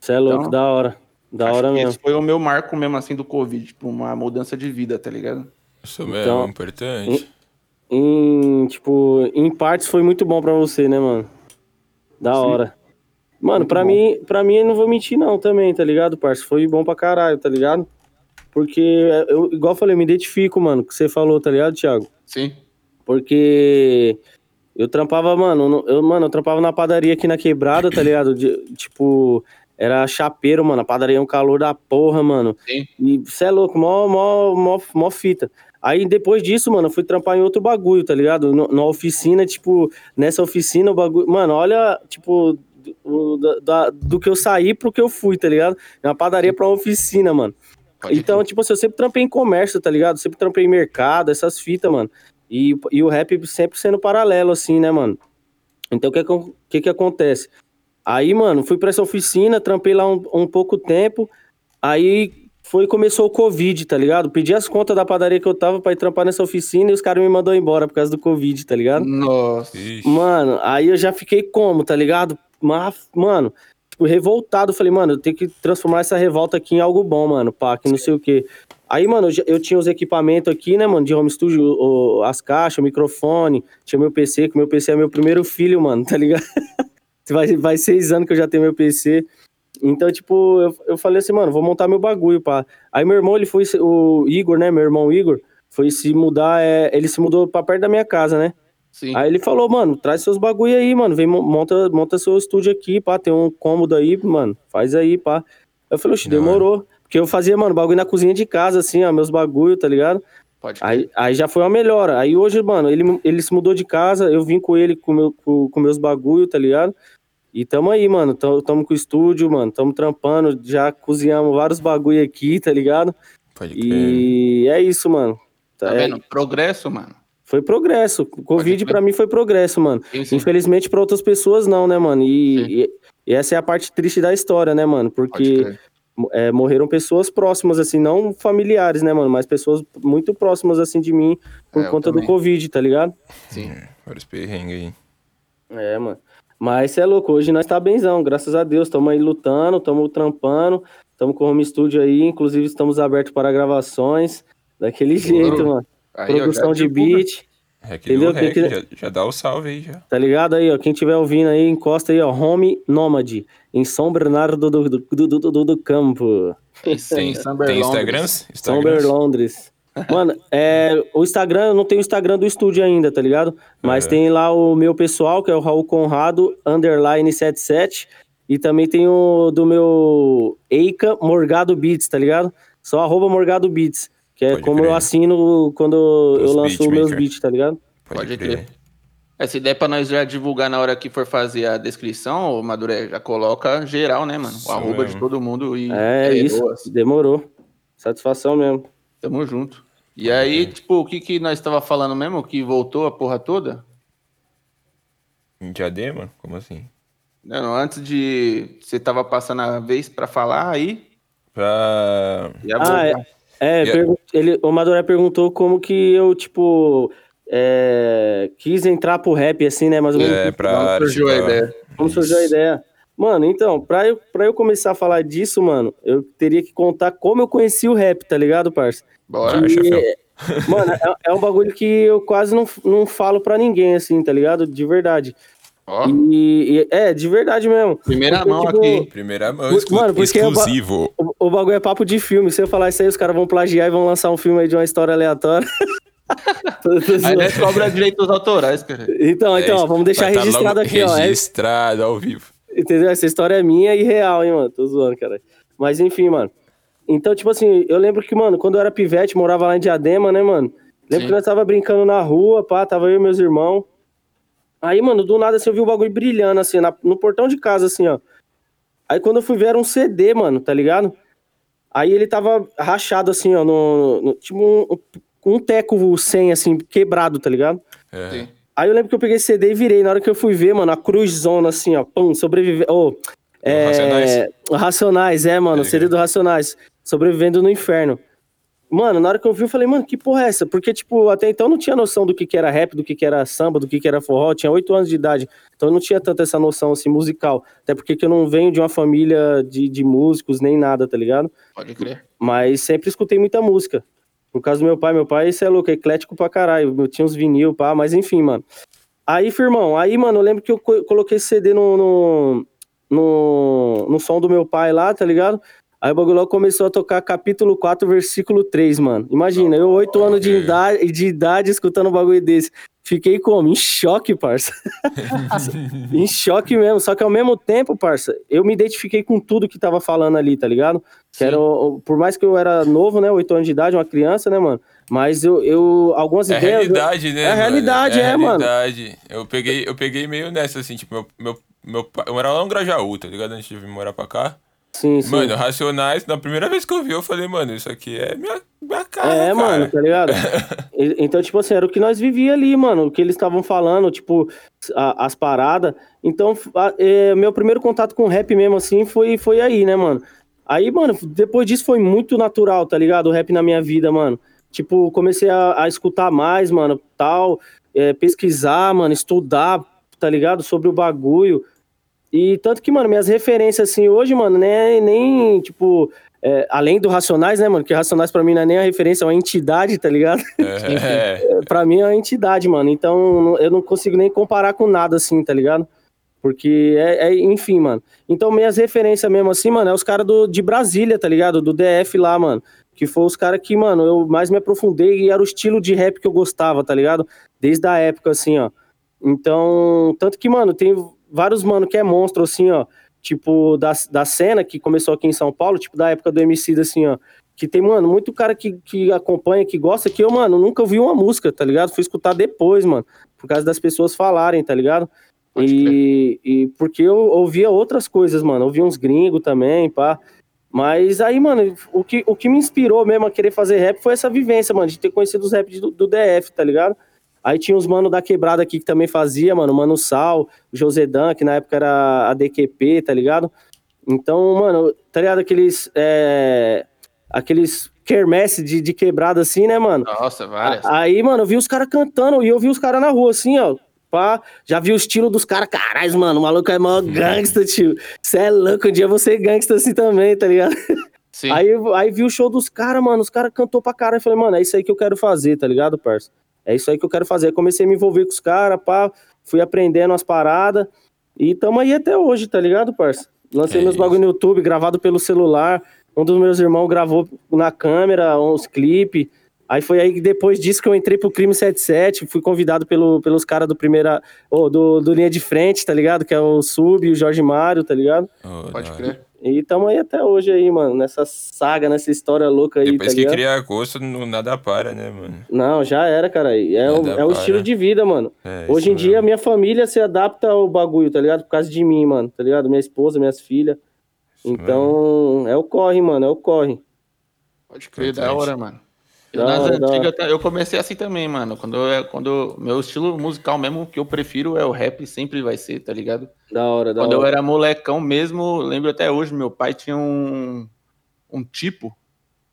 Você é louco, Então, da hora. Da Acho hora que mesmo. Esse foi o meu marco mesmo, assim, do Covid. Tipo, uma mudança de vida, tá ligado? Isso mesmo, Então, importante. Em, tipo, em partes foi muito bom pra você, né, mano? Da Sim. hora. Mano, bom. mim, pra mim, eu não vou mentir não também, tá ligado, parça? Foi bom pra caralho, tá ligado? Porque, eu, igual eu falei, eu me identifico, mano, com o que você falou, tá ligado, Thiago? Sim. Porque eu trampava, mano, no- eu, mano, eu trampava na padaria aqui na quebrada, tá ligado? De- tipo, era chapeiro, mano. A padaria é um calor da porra, mano. Sim. E você é louco, mó, mó, mó, mó fita. Aí depois disso, mano, eu fui trampar em outro bagulho, tá ligado? No- Na oficina, tipo, nessa oficina o bagulho. Mano, olha, tipo, do, da- do que eu saí pro que eu fui, tá ligado? Uma padaria pra uma oficina, mano. Pode Então, tipo assim, eu sempre trampei em comércio, tá ligado? Sempre trampei em mercado, essas fitas, mano. E, e o rap sempre sendo paralelo, assim, né, mano? Então, o que, que, que que acontece? Aí, mano, fui pra essa oficina, trampei lá um, um pouco tempo. Aí foi começou o Covid, tá ligado? Pedi as contas da padaria que eu tava pra ir trampar nessa oficina e os caras me mandou embora por causa do Covid, tá ligado? Nossa. Ixi. Mano, aí eu já fiquei como, tá ligado? Mas, mano, tipo, revoltado. Falei, mano, eu tenho que transformar essa revolta aqui em algo bom, mano, pá, que não sei o quê. Aí, mano, eu, tinha os equipamentos aqui, né, mano, de home studio, as caixas, o microfone, tinha meu PC, que meu PC é meu primeiro filho, mano, tá ligado? vai, vai seis anos que eu já tenho meu PC. Então, tipo, eu, eu falei assim, mano, vou montar meu bagulho, pá. Aí meu irmão, ele foi, o Igor, né, meu irmão Igor, foi se mudar, é, ele se mudou pra perto da minha casa, né? Sim. Aí ele falou, mano, traz seus bagulho aí, mano. Vem, mo- monta, monta seu estúdio aqui, pá. Tem um cômodo aí, mano. Faz aí, pá. Eu falei, oxe, demorou. Porque eu fazia, mano, bagulho na cozinha de casa, assim, ó, meus bagulho, tá ligado? Pode Aí, aí já foi uma melhora. Aí hoje, mano, ele, ele se mudou de casa, eu vim com ele com, meu, com, com meus bagulho, tá ligado? E tamo aí, mano. Tamo, tamo com o estúdio, mano. Tamo trampando, já cozinhamos vários bagulho aqui, tá ligado? Pode crer. E é isso, mano. Tá É- vendo? Progresso, mano. Foi progresso. O Covid pra mim foi progresso, mano. Sim, sim. Infelizmente pra outras pessoas não, né, mano? E, e, e essa é a parte triste da história, né, mano? Pode Porque crer. É, morreram pessoas próximas, assim, não familiares, né, mano? Mas pessoas muito próximas, assim, de mim por É, conta do. Covid, tá ligado? Sim. Vários perrengues aí. É, mano. Mas cê é louco, hoje nós tá benzão, graças a Deus. Tamo aí lutando, tamo trampando, tamo com o home studio aí, inclusive estamos abertos para gravações. Daquele jeito, mano. Aí, Produção de divulga. beat, É aquele Entendeu? rec, Quem já, já dá o salve aí, já. tá ligado aí, ó? Quem tiver ouvindo aí, encosta aí, ó. Home Nômade, em São Bernardo do, do, do, do, do- do Campo. Tem, tem. Instagrams? São? Londres. Mano, é, o Instagram, eu não tenho o Instagram do estúdio ainda, tá ligado? Mas É. tem lá o meu pessoal, que é o Raul Conrado, underline 77. E também tem o do meu Eika Morgado Beats, tá ligado? Só arroba Morgado Beats. Que é Pode como crer. eu assino quando eu lanço os meus beats, tá ligado? Pode, Pode crer. crer. É, se der pra nós já divulgar na hora que for fazer a descrição, ô Maduré, já coloca geral, né, mano? O Isso arroba mesmo. de todo mundo e É, isso. boas. Demorou. Satisfação mesmo. Tamo junto. E aí, tipo, o que que nós tava falando mesmo? Que voltou a porra toda? Em Diadema? Como assim? Não, antes de. Você tava passando a vez pra falar aí. Pra... Ah, voltar. É, E- pergun- ele, o Madoré perguntou como que eu, tipo, é, quis entrar pro rap, assim, né? Mais ou menos. É, pra Como arte, surgiu a ideia? Como surgiu a ideia? Mano, então, pra eu, pra eu começar a falar disso, mano, eu teria que contar como eu conheci o rap, tá ligado, parça? Bora. Ah, chefão. Mano, é, é um bagulho que eu quase não, não falo pra ninguém, assim, tá ligado? De verdade. Ó, E, e- é, de verdade mesmo. primeira Porque, mão tipo, aqui. Primeira mão, Mano, exclu- eu ba- exclusivo. O, o bagulho é papo de filme. Se eu falar isso aí, os caras vão plagiar e vão lançar um filme aí de uma história aleatória. Tô- tô Aí nós cobra direitos autorais, cara. então, então, É, ó, vamos deixar tá registrado aqui, ó. É, Registrado ao vivo. entendeu? Essa história é minha e real, hein, mano. Tô zoando, cara. Mas enfim, mano. Então, tipo assim, eu lembro que, mano, quando eu era pivete, morava lá em Diadema, né, mano? Lembro Sim. que nós tava brincando na rua, pá, tava eu e meus irmãos. Aí, mano, do nada assim, eu vi o bagulho brilhando, assim, na- no portão de casa, assim, ó. Aí quando eu fui ver, era um CD, mano, tá ligado? Aí ele tava rachado, assim, ó, no, no- tipo um, um teco 100, assim, quebrado, tá ligado? É. Sim. Aí eu lembro que eu peguei esse CD e virei. Na hora que eu fui ver, mano, a cruzona, assim, ó, pum, sobreviver. Ô, é, Racionais? Racionais, é, mano, Tá o CD do Racionais. Sobrevivendo no inferno. Mano, na hora que eu vi, eu falei, mano, que porra é essa? Porque, tipo, até então eu não tinha noção do que, que era rap, do que, que era samba, do que, que era forró. Eu tinha oito anos de idade. Então eu não tinha tanta essa noção, assim, musical. Até porque que eu não venho de uma família de, de músicos nem nada, tá ligado? Pode crer. Mas sempre escutei muita música. Por causa do meu pai. Meu pai, isso é louco, é eclético pra caralho. Eu tinha uns vinil, pá, mas enfim, mano. Aí, firmão, aí, mano, eu lembro que eu co- coloquei esse CD no, no, no, no som do meu pai lá, tá ligado? Aí o bagulho logo começou a tocar capítulo 4, versículo 3, mano. Imagina, eu, oito anos de idade, de idade, escutando um bagulho desse. Fiquei como? Em choque, parça. em choque mesmo. Só que ao mesmo tempo, parça, eu me identifiquei com tudo que tava falando ali, tá ligado? Que era, por mais que eu era novo, né? Oito anos de idade, uma criança, né, mano? Mas eu, eu algumas É ideias. realidade, né? É mano? realidade, é, a mano. realidade. Eu peguei, eu peguei meio nessa, assim, tipo, meu, meu, meu pai. Eu morava lá no Grajaú, tá ligado? Antes de vir morar pra cá. Sim, sim. Mano, Racionais, na primeira vez que eu vi, eu falei, mano, isso aqui é minha, minha cara. É, cara. mano, tá ligado? Então, tipo assim, era o que nós vivia ali, mano, o que eles estavam falando, tipo, a- as paradas. Então, a- é, meu primeiro contato com rap mesmo, assim, foi, foi aí, né, mano? Aí, mano, depois disso foi muito natural, tá ligado? O rap na minha vida, mano. Tipo, comecei a, a escutar mais, mano, tal, é, pesquisar, mano, estudar, tá ligado? Sobre o bagulho. E tanto que, mano, minhas referências, assim, hoje, mano, né, nem, tipo, é, além do Racionais, né, mano, que Racionais pra mim não é nem a referência, é uma entidade, tá ligado? É, pra mim é uma entidade, mano. Então eu não consigo nem comparar com nada assim, tá ligado? Porque é, é- enfim, mano. Então minhas referências mesmo assim, mano, é os caras de Brasília, tá ligado? Do DF lá, mano. Que foi os caras que, mano, eu mais me aprofundei e era o estilo de rap que eu gostava, tá ligado? Desde a época, assim, ó. Então, tanto que, mano, tem vários, mano, que é monstro, assim, ó. Tipo, da, da cena que começou aqui em São Paulo, tipo, da época do MC, assim, ó. Que tem, mano, muito cara que, que acompanha, que gosta, que eu, mano, nunca ouvi uma música, tá ligado? Fui escutar depois, mano, por causa das pessoas falarem, tá ligado? E, e porque eu ouvia outras coisas, mano, ouvia uns gringos também, pá. Mas aí, mano, o que, o que me inspirou mesmo a querer fazer rap foi essa vivência, mano, de ter conhecido os rap do, do DF, tá ligado? Aí tinha os mano da quebrada aqui que também fazia, mano, Mano Sal, o Josedan, que na época era a DQP, tá ligado? Então, mano, tá ligado aqueles. É, aqueles quermesse de, de quebrada assim, né, mano? Nossa, várias. Aí, mano, eu vi os caras cantando e eu vi os caras na rua, assim, ó. Pá, já vi o estilo dos caras. Caralho, mano, o maluco é mó gangsta, tio. Você é louco, um dia você é gangsta assim também, tá ligado? Sim. Aí, aí vi o show dos caras, mano. Os caras cantou pra caralho. Eu falei, mano, é isso aí que eu quero fazer, tá ligado, parça? É isso aí que eu quero fazer. Aí comecei a me envolver com os caras, pá. Fui aprendendo as paradas. E tamo aí até hoje, tá ligado, parça? Lancei É meus isso. bagulho no YouTube, gravado pelo celular. Um dos meus irmãos gravou na câmera uns clipes. Aí foi aí que depois disso que eu entrei pro Crime 77, fui convidado pelo, pelos caras do primeira. ô, do, do Linha de Frente, tá ligado? Que é o Sub e o Jorge Mário, tá ligado? Ô, Pode crer. E tamo aí até hoje aí, mano, nessa saga, nessa história louca aí, Depois tá que ligado? cria gosto, não- nada para, né, mano? Não, já era, cara. É, o, é o estilo de vida, mano. É, Hoje em dia, mesmo. minha família se adapta ao bagulho, tá ligado? Por causa de mim, mano, tá ligado? Minha esposa, minhas filhas. Isso Então, é o corre, mano, é o corre. Pode crer, da hora, mano. Eu, Da nas antigas, eu comecei assim também, mano. Quando, eu, quando meu estilo musical mesmo que eu prefiro é o rap, sempre vai ser, tá ligado? Da hora, da Quando eu hora. era molecão mesmo, lembro até hoje, meu pai tinha um, um tipo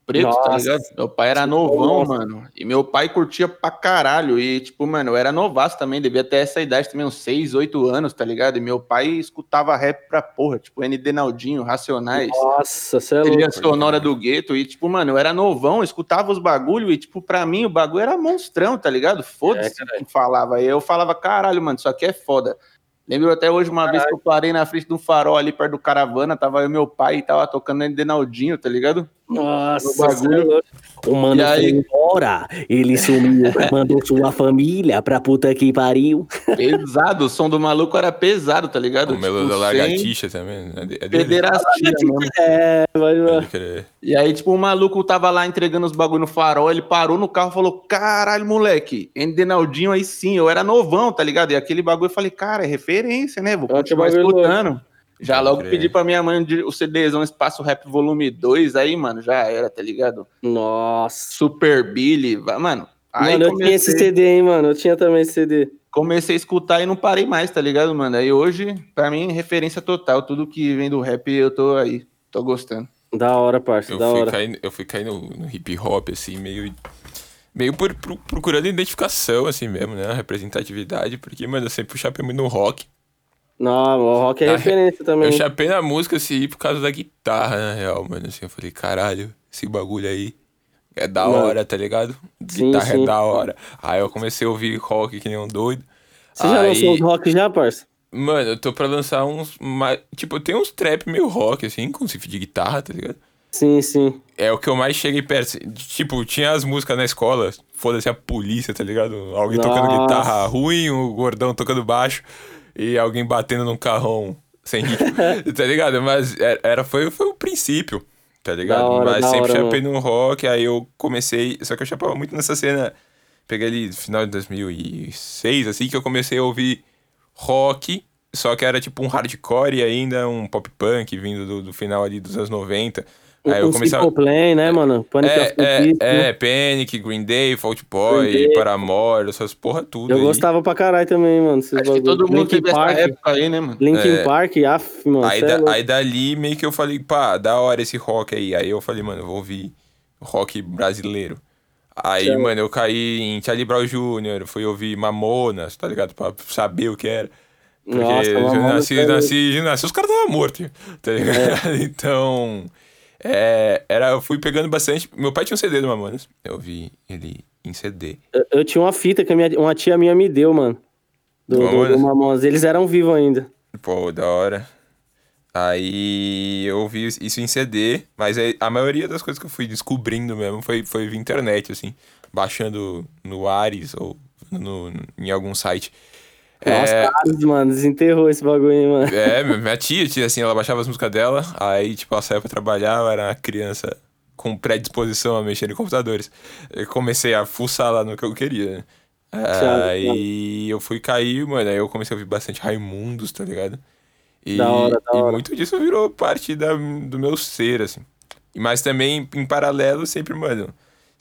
preto, tá Nossa. ligado? Meu pai era novão, mano. E meu pai curtia pra caralho. E, tipo, mano, eu era novaço também, devia ter essa idade também, uns 6, 8 anos, tá ligado? E meu pai escutava rap pra porra, tipo, ND Naldinho, Racionais. Nossa, você é Trilha louco. sonora do gueto e, tipo, mano, eu era novão, escutava os bagulho e, tipo, pra mim o bagulho era monstrão, tá ligado? Foda-se É, quem falava. E eu falava, caralho, mano, isso aqui é foda. Lembro até hoje uma vez que eu parei na frente de um farol ali perto do caravana, tava eu e meu pai e tava tocando Denaldinho, tá ligado? Nossa, O bagulho. é louco. O mano E aí? foi embora, ele sumiu, mandou sua família pra puta que pariu. Pesado, o som do maluco era pesado, tá ligado? O Tipo, da sem Lagartixa também. É de- é. Pederastia mesmo. É, vai, vai. Pode crer. E aí, tipo, o maluco tava lá entregando os bagulho no farol, ele parou no carro e falou: Caralho, moleque, Denaldinho aí sim, eu era novão, tá ligado? E aquele bagulho eu falei, cara, é referência, né? Vou que continuar bagulho escutando. Já Pode logo crer. pedi pra minha mãe o CDzão Espaço Rap Volume 2, aí, mano, já era, tá ligado? Nossa. Super Billy, mano. Aí mano, eu tinha esse comecei, CD, hein, mano. Eu tinha também esse CD. comecei a escutar e não parei mais, tá ligado, mano? Aí hoje, pra mim, referência total. Tudo que vem do rap, eu tô aí, tô gostando. Da hora, parça, Eu da fui, hora. cair, eu fui cair no, no hip hop, assim, meio. Meio por, pro- procurando identificação, assim mesmo, né? Representatividade, porque, mano, eu sempre chapei muito no rock. Não, o rock é Ah, referência também. Eu chapei na música, assim, por causa da guitarra, na real, mano. Assim, eu falei, caralho, esse bagulho aí é da Mano. hora, tá ligado? Guitarra sim. é da hora. Aí eu comecei a ouvir rock que nem um doido. Você já Aí- lançou os rock já, parça? Mano, eu tô pra lançar uns. Tipo, tem uns trap meio rock, assim, com riff de guitarra, tá ligado? Sim, sim. É o que eu mais cheguei perto. Tipo, tinha as músicas na escola, foda-se a polícia, tá ligado? Alguém tocando Nossa. guitarra ruim, o gordão tocando baixo e alguém batendo num carrão sem ritmo, tá ligado? Mas era, era- foi, foi o princípio, tá ligado? hora, Mas sempre hora, chapei no rock, aí eu comecei. Só que eu chapava muito nessa cena. Peguei ali no final de 2006, assim, que eu comecei a ouvir rock, só que era tipo um hardcore e ainda um pop punk vindo do, do final ali dos anos 90. Aí eu começava. Simple Plan, né, mano? Panic! É, Disco, é, né? é, Panic, Green Day, Fault Boy, Day. Paramore, essas porra tudo Eu aí. gostava pra caralho também, mano. Acho que bagulho. todo mundo Linkin teve essa Park. época aí, né, mano? Linkin É. Park, af, mano. Aí, é da- aí dali meio que eu falei, pá, da hora esse rock aí. Aí eu falei, mano, eu vou ouvir rock brasileiro. Aí, Certo. mano, eu caí em Charlie Brown Jr., fui ouvir Mamonas, tá ligado? Pra saber o que era. Porque Nossa, eu nasci, é- nasci, nasci, os caras estavam mortos, tá ligado? Então, é, era, eu fui pegando bastante. Meu pai tinha um CD do Mamonas, eu vi ele em CD. Eu, eu tinha uma fita que minha- uma tia minha me deu, mano. Do, do, Mamonas? do Mamonas. Eles eram vivos ainda. Pô, da hora. Aí eu ouvi isso em CD, mas a maioria das coisas que eu fui descobrindo mesmo foi, foi via internet, assim, baixando no Ares ou no, em algum site. Nossa, É, mano, desenterrou esse bagulho mano. é, minha tia, tia, assim, ela baixava as músicas dela, aí, tipo, ela saía pra trabalhar, eu era uma criança com predisposição a mexer em computadores. Eu comecei a fuçar lá no que eu queria, né? Aí eu fui cair, mano, aí eu comecei a ouvir bastante Raimundos, tá ligado? E, Da hora, da e hora. muito disso virou parte da, do meu ser, assim. Mas também, em paralelo, sempre, mano,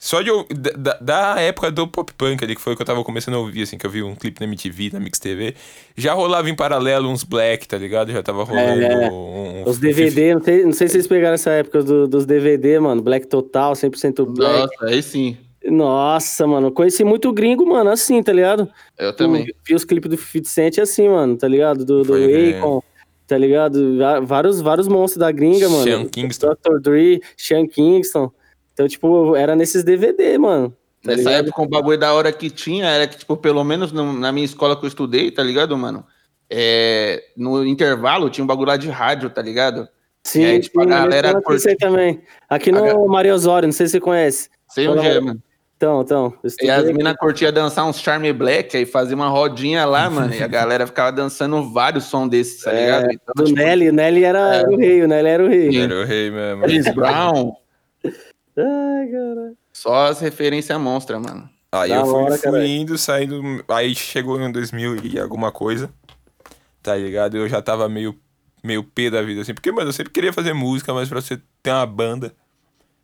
Só de eu, da, da época do pop punk ali, que foi o que eu tava começando a ouvir, assim, que eu vi um clipe na MTV, na Mix TV, já rolava em paralelo uns black, tá ligado? Já tava rolando É, um, um- Os DVD, não sei, não sei se vocês pegaram essa época do- dos DVD, mano. Black Total, 100% Black. Nossa, aí sim. Nossa, mano. Conheci muito gringo, mano, assim, tá ligado? Eu também. Vi os clipes do 50 Cent assim, mano, tá ligado? Do, do. Akon, tá ligado? Vários, vários monstros da gringa, mano. Sean Kingston. Dr. Dre, Sean Kingston. Então, tipo, era nesses DVD, mano. Tá Nessa ligado? época, um bagulho da hora que tinha era que, tipo, pelo menos no- na minha escola que eu estudei, tá ligado, mano? É, no intervalo tinha um bagulho lá de rádio, tá ligado? Sim, aí, tipo, a sim, galera eu conheci curte- também. Aqui A no ga- Maria Osório, não sei se você conhece. Sei onde é, mano. Então, então. E as minas curtiam dançar uns Charme Black, aí fazia uma rodinha lá, mano, e a galera ficava dançando vários sons desses, tá É, ligado? Então, Do tipo, Nelly, o Nelly era, É. era o rei, o Nelly era o rei. Era o rei mesmo. Chris Brown, Ai, cara. só as referências monstra, mano. Aí Da eu fui, hora, fui indo, saindo. Aí chegou em 2000 e alguma coisa. Tá ligado? Eu já tava meio, meio pé da vida, assim. Porque, mano, eu sempre queria fazer música, mas pra você ter uma banda,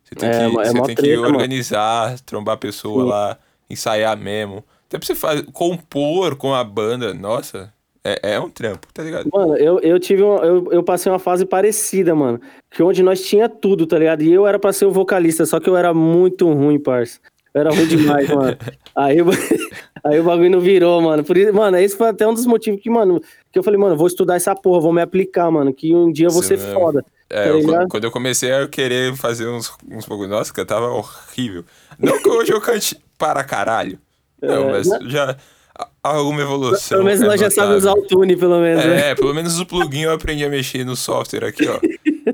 você tem É, que, é você tem que treta, mano. organizar, trombar a pessoa Sim. lá, ensaiar mesmo. Até pra você fazer, compor com a banda, nossa, é, é um trampo, tá ligado? Mano, eu, eu tive uma, eu, eu passei uma fase parecida, mano. Que onde nós tinha tudo, tá ligado? E eu era pra ser o vocalista, só que eu era muito ruim, parça. Eu era ruim demais, mano. Aí, o- aí o bagulho não virou, mano. Por isso, mano, esse foi até um dos motivos que, mano, que eu falei, mano, vou estudar essa porra, vou me aplicar, mano. Que um dia eu vou Isso ser mesmo. foda. É, tá eu- quando eu comecei a querer fazer uns, uns bagulho, nossa, que tava horrível. Não que hoje eu cante para caralho. Não, É, mas já há alguma evolução. Pelo menos é nós já sabemos usar notável. o tune, pelo menos, né? É, pelo menos o plugin eu aprendi a mexer no software aqui, ó.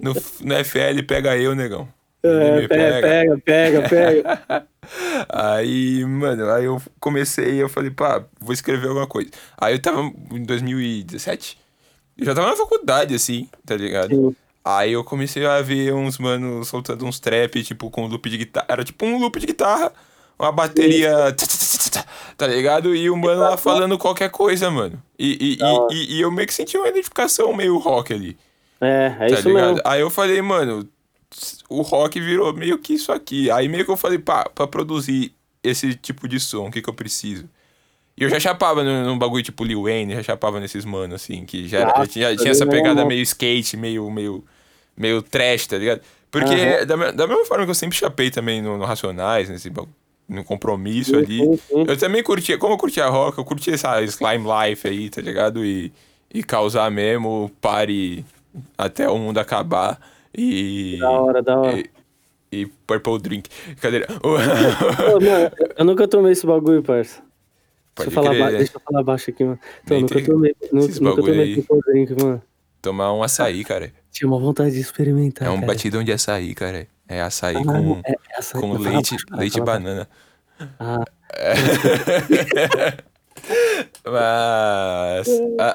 No, no FL pega eu, negão. É, pega, pega, pega, pega. Aí, mano, aí eu comecei eu falei, pá, vou escrever alguma coisa. Aí eu tava em 2017, eu já tava na faculdade, assim, tá ligado? Sim. Aí eu comecei a ver uns manos soltando uns trap, tipo, com loop de guitarra. Era tipo um loop de guitarra, uma bateria. Tá ligado? E o mano lá falando qualquer coisa, mano. E, e, e, e- e eu meio que senti uma identificação meio rock ali. É, é Tá isso ligado? mesmo. Aí eu falei, mano, o rock virou meio que isso aqui. Aí meio que eu falei, pá, pra produzir esse tipo de som, o que que eu preciso? E eu já chapava num, bagulho tipo Lil Wayne, já chapava nesses manos, assim, que já, Nossa, já tinha, tinha essa vendo? pegada meio skate, meio, meio, meio trash, tá ligado? Porque Aham. da, da mesma forma que eu sempre chapei também no, no Racionais, nesse bagulho, no compromisso Sim, ali, sim, sim. eu também curtia, como eu curtia rock, eu curtia essa slime life aí, tá ligado? E, e causar mesmo, pare até o mundo acabar e... Da hora, da hora. E, e Purple Drink. Cadeira. Pô, mano, eu nunca tomei esse bagulho, parça. Pode deixa, eu falar crer, ba- né? deixa eu falar baixo aqui, mano. Então, Nem nunca tomei, nunca bagulho tomei aí. Purple drink, mano. Tomar um açaí, cara. Tinha uma vontade de experimentar. É um cara. batidão de açaí, cara. É açaí Ah, com, é- é açaí. com leite, cara, leite e banana. Ah, Mas.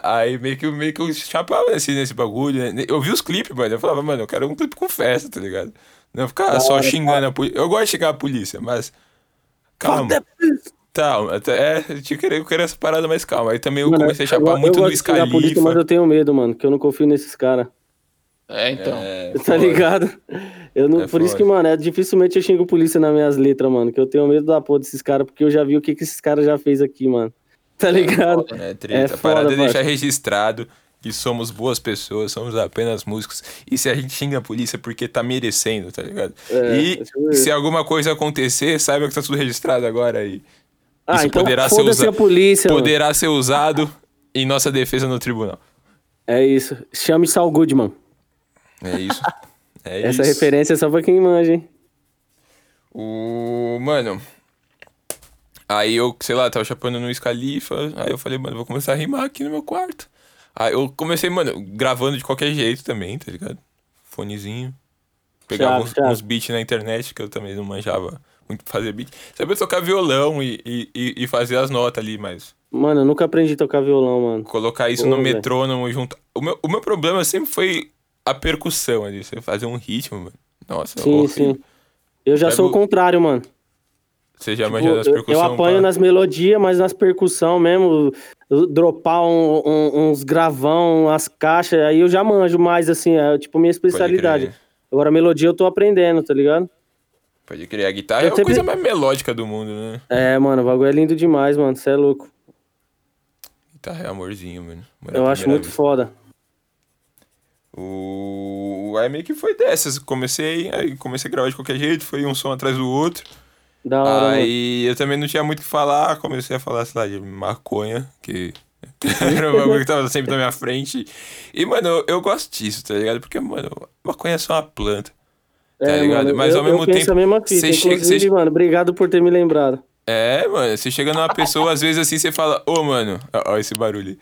aí meio que, meio que eu chapava nesse, nesse bagulho. né? Eu vi os clipes, mano. Eu falava, mano, eu quero um clipe com festa, tá ligado? Não ficar só xingando a polícia. Eu gosto de xingar a polícia, mas. Calma. Até, é, eu tinha que querer, eu queria essa parada mais calma. Aí também eu Mano, comecei a chapar muito eu no gosto de xingar a polícia, mas Scalifa. eu tenho medo, mano, que eu não confio nesses caras. É, então. É, Tá foda. ligado? Eu não, É por isso foda. que, mano, é, dificilmente eu xingo polícia nas minhas letras, mano. Que eu tenho medo da porra desses caras, porque eu já vi o que, que esses caras já fez aqui, mano. Tá ligado? É, É treta. a foda, parada é deixar registrado que somos boas pessoas, somos apenas músicos. E se a gente xinga a polícia é porque tá merecendo, tá ligado? É, e ver. se alguma coisa acontecer, saiba que tá tudo registrado agora aí. Ah, Isso então poderá ser foda-se usa- a polícia, mano. Poderá ser usado em nossa defesa no tribunal. É isso. Chame Saul Goodman. É isso. É Essa isso. referência é só pra quem manja, hein? O. Mano. Aí eu, sei lá, tava chapando no Scalifa. Aí eu falei, mano, vou começar a rimar aqui no meu quarto. Aí eu comecei, mano, gravando de qualquer jeito também, tá ligado? Fonezinho. Pegava uns, uns beats na internet, que eu também não manjava muito pra fazer beat. Sabia tocar violão e, e, e- fazer as notas ali, mas Mano, eu nunca aprendi a tocar violão, mano. colocar isso Pô, no velho. metrônomo junto. O meu, o meu problema sempre foi a percussão ali, você fazer um ritmo, mano. Nossa, Sim, horrível. sim. Eu já Pega sou o contrário, mano. Você já Tipo, das eu, percussões? eu apanho nas melodias, mas nas percussão mesmo, dropar um- um- uns gravão, umas caixas, aí eu já manjo mais, assim, é tipo minha especialidade. Agora, melodia eu tô aprendendo, tá ligado? Pode criar a guitarra, Eu é a sempre- coisa mais melódica do mundo, né? É, mano, o bagulho é lindo demais, mano. Você é louco. Guitarra é amorzinho, mano. Mano, Eu à acho muito vez. foda. O... Aí meio que foi dessas. Comecei, aí comecei a gravar de qualquer jeito, foi um som atrás do outro. Da hora. Aí eu também não tinha muito o que falar, comecei a falar, sei lá, de maconha, que era um bagulho que tava sempre na minha frente. E, mano, eu, eu gosto disso, tá ligado? Porque, mano, maconha é só uma planta. Tá ligado? mano, Mas eu, ao mesmo eu tempo, a mesma fita. você chega- você- mano, obrigado por ter me lembrado. É, mano, você chega numa pessoa, às vezes assim, você fala, ô, mano, ó, ó esse barulho.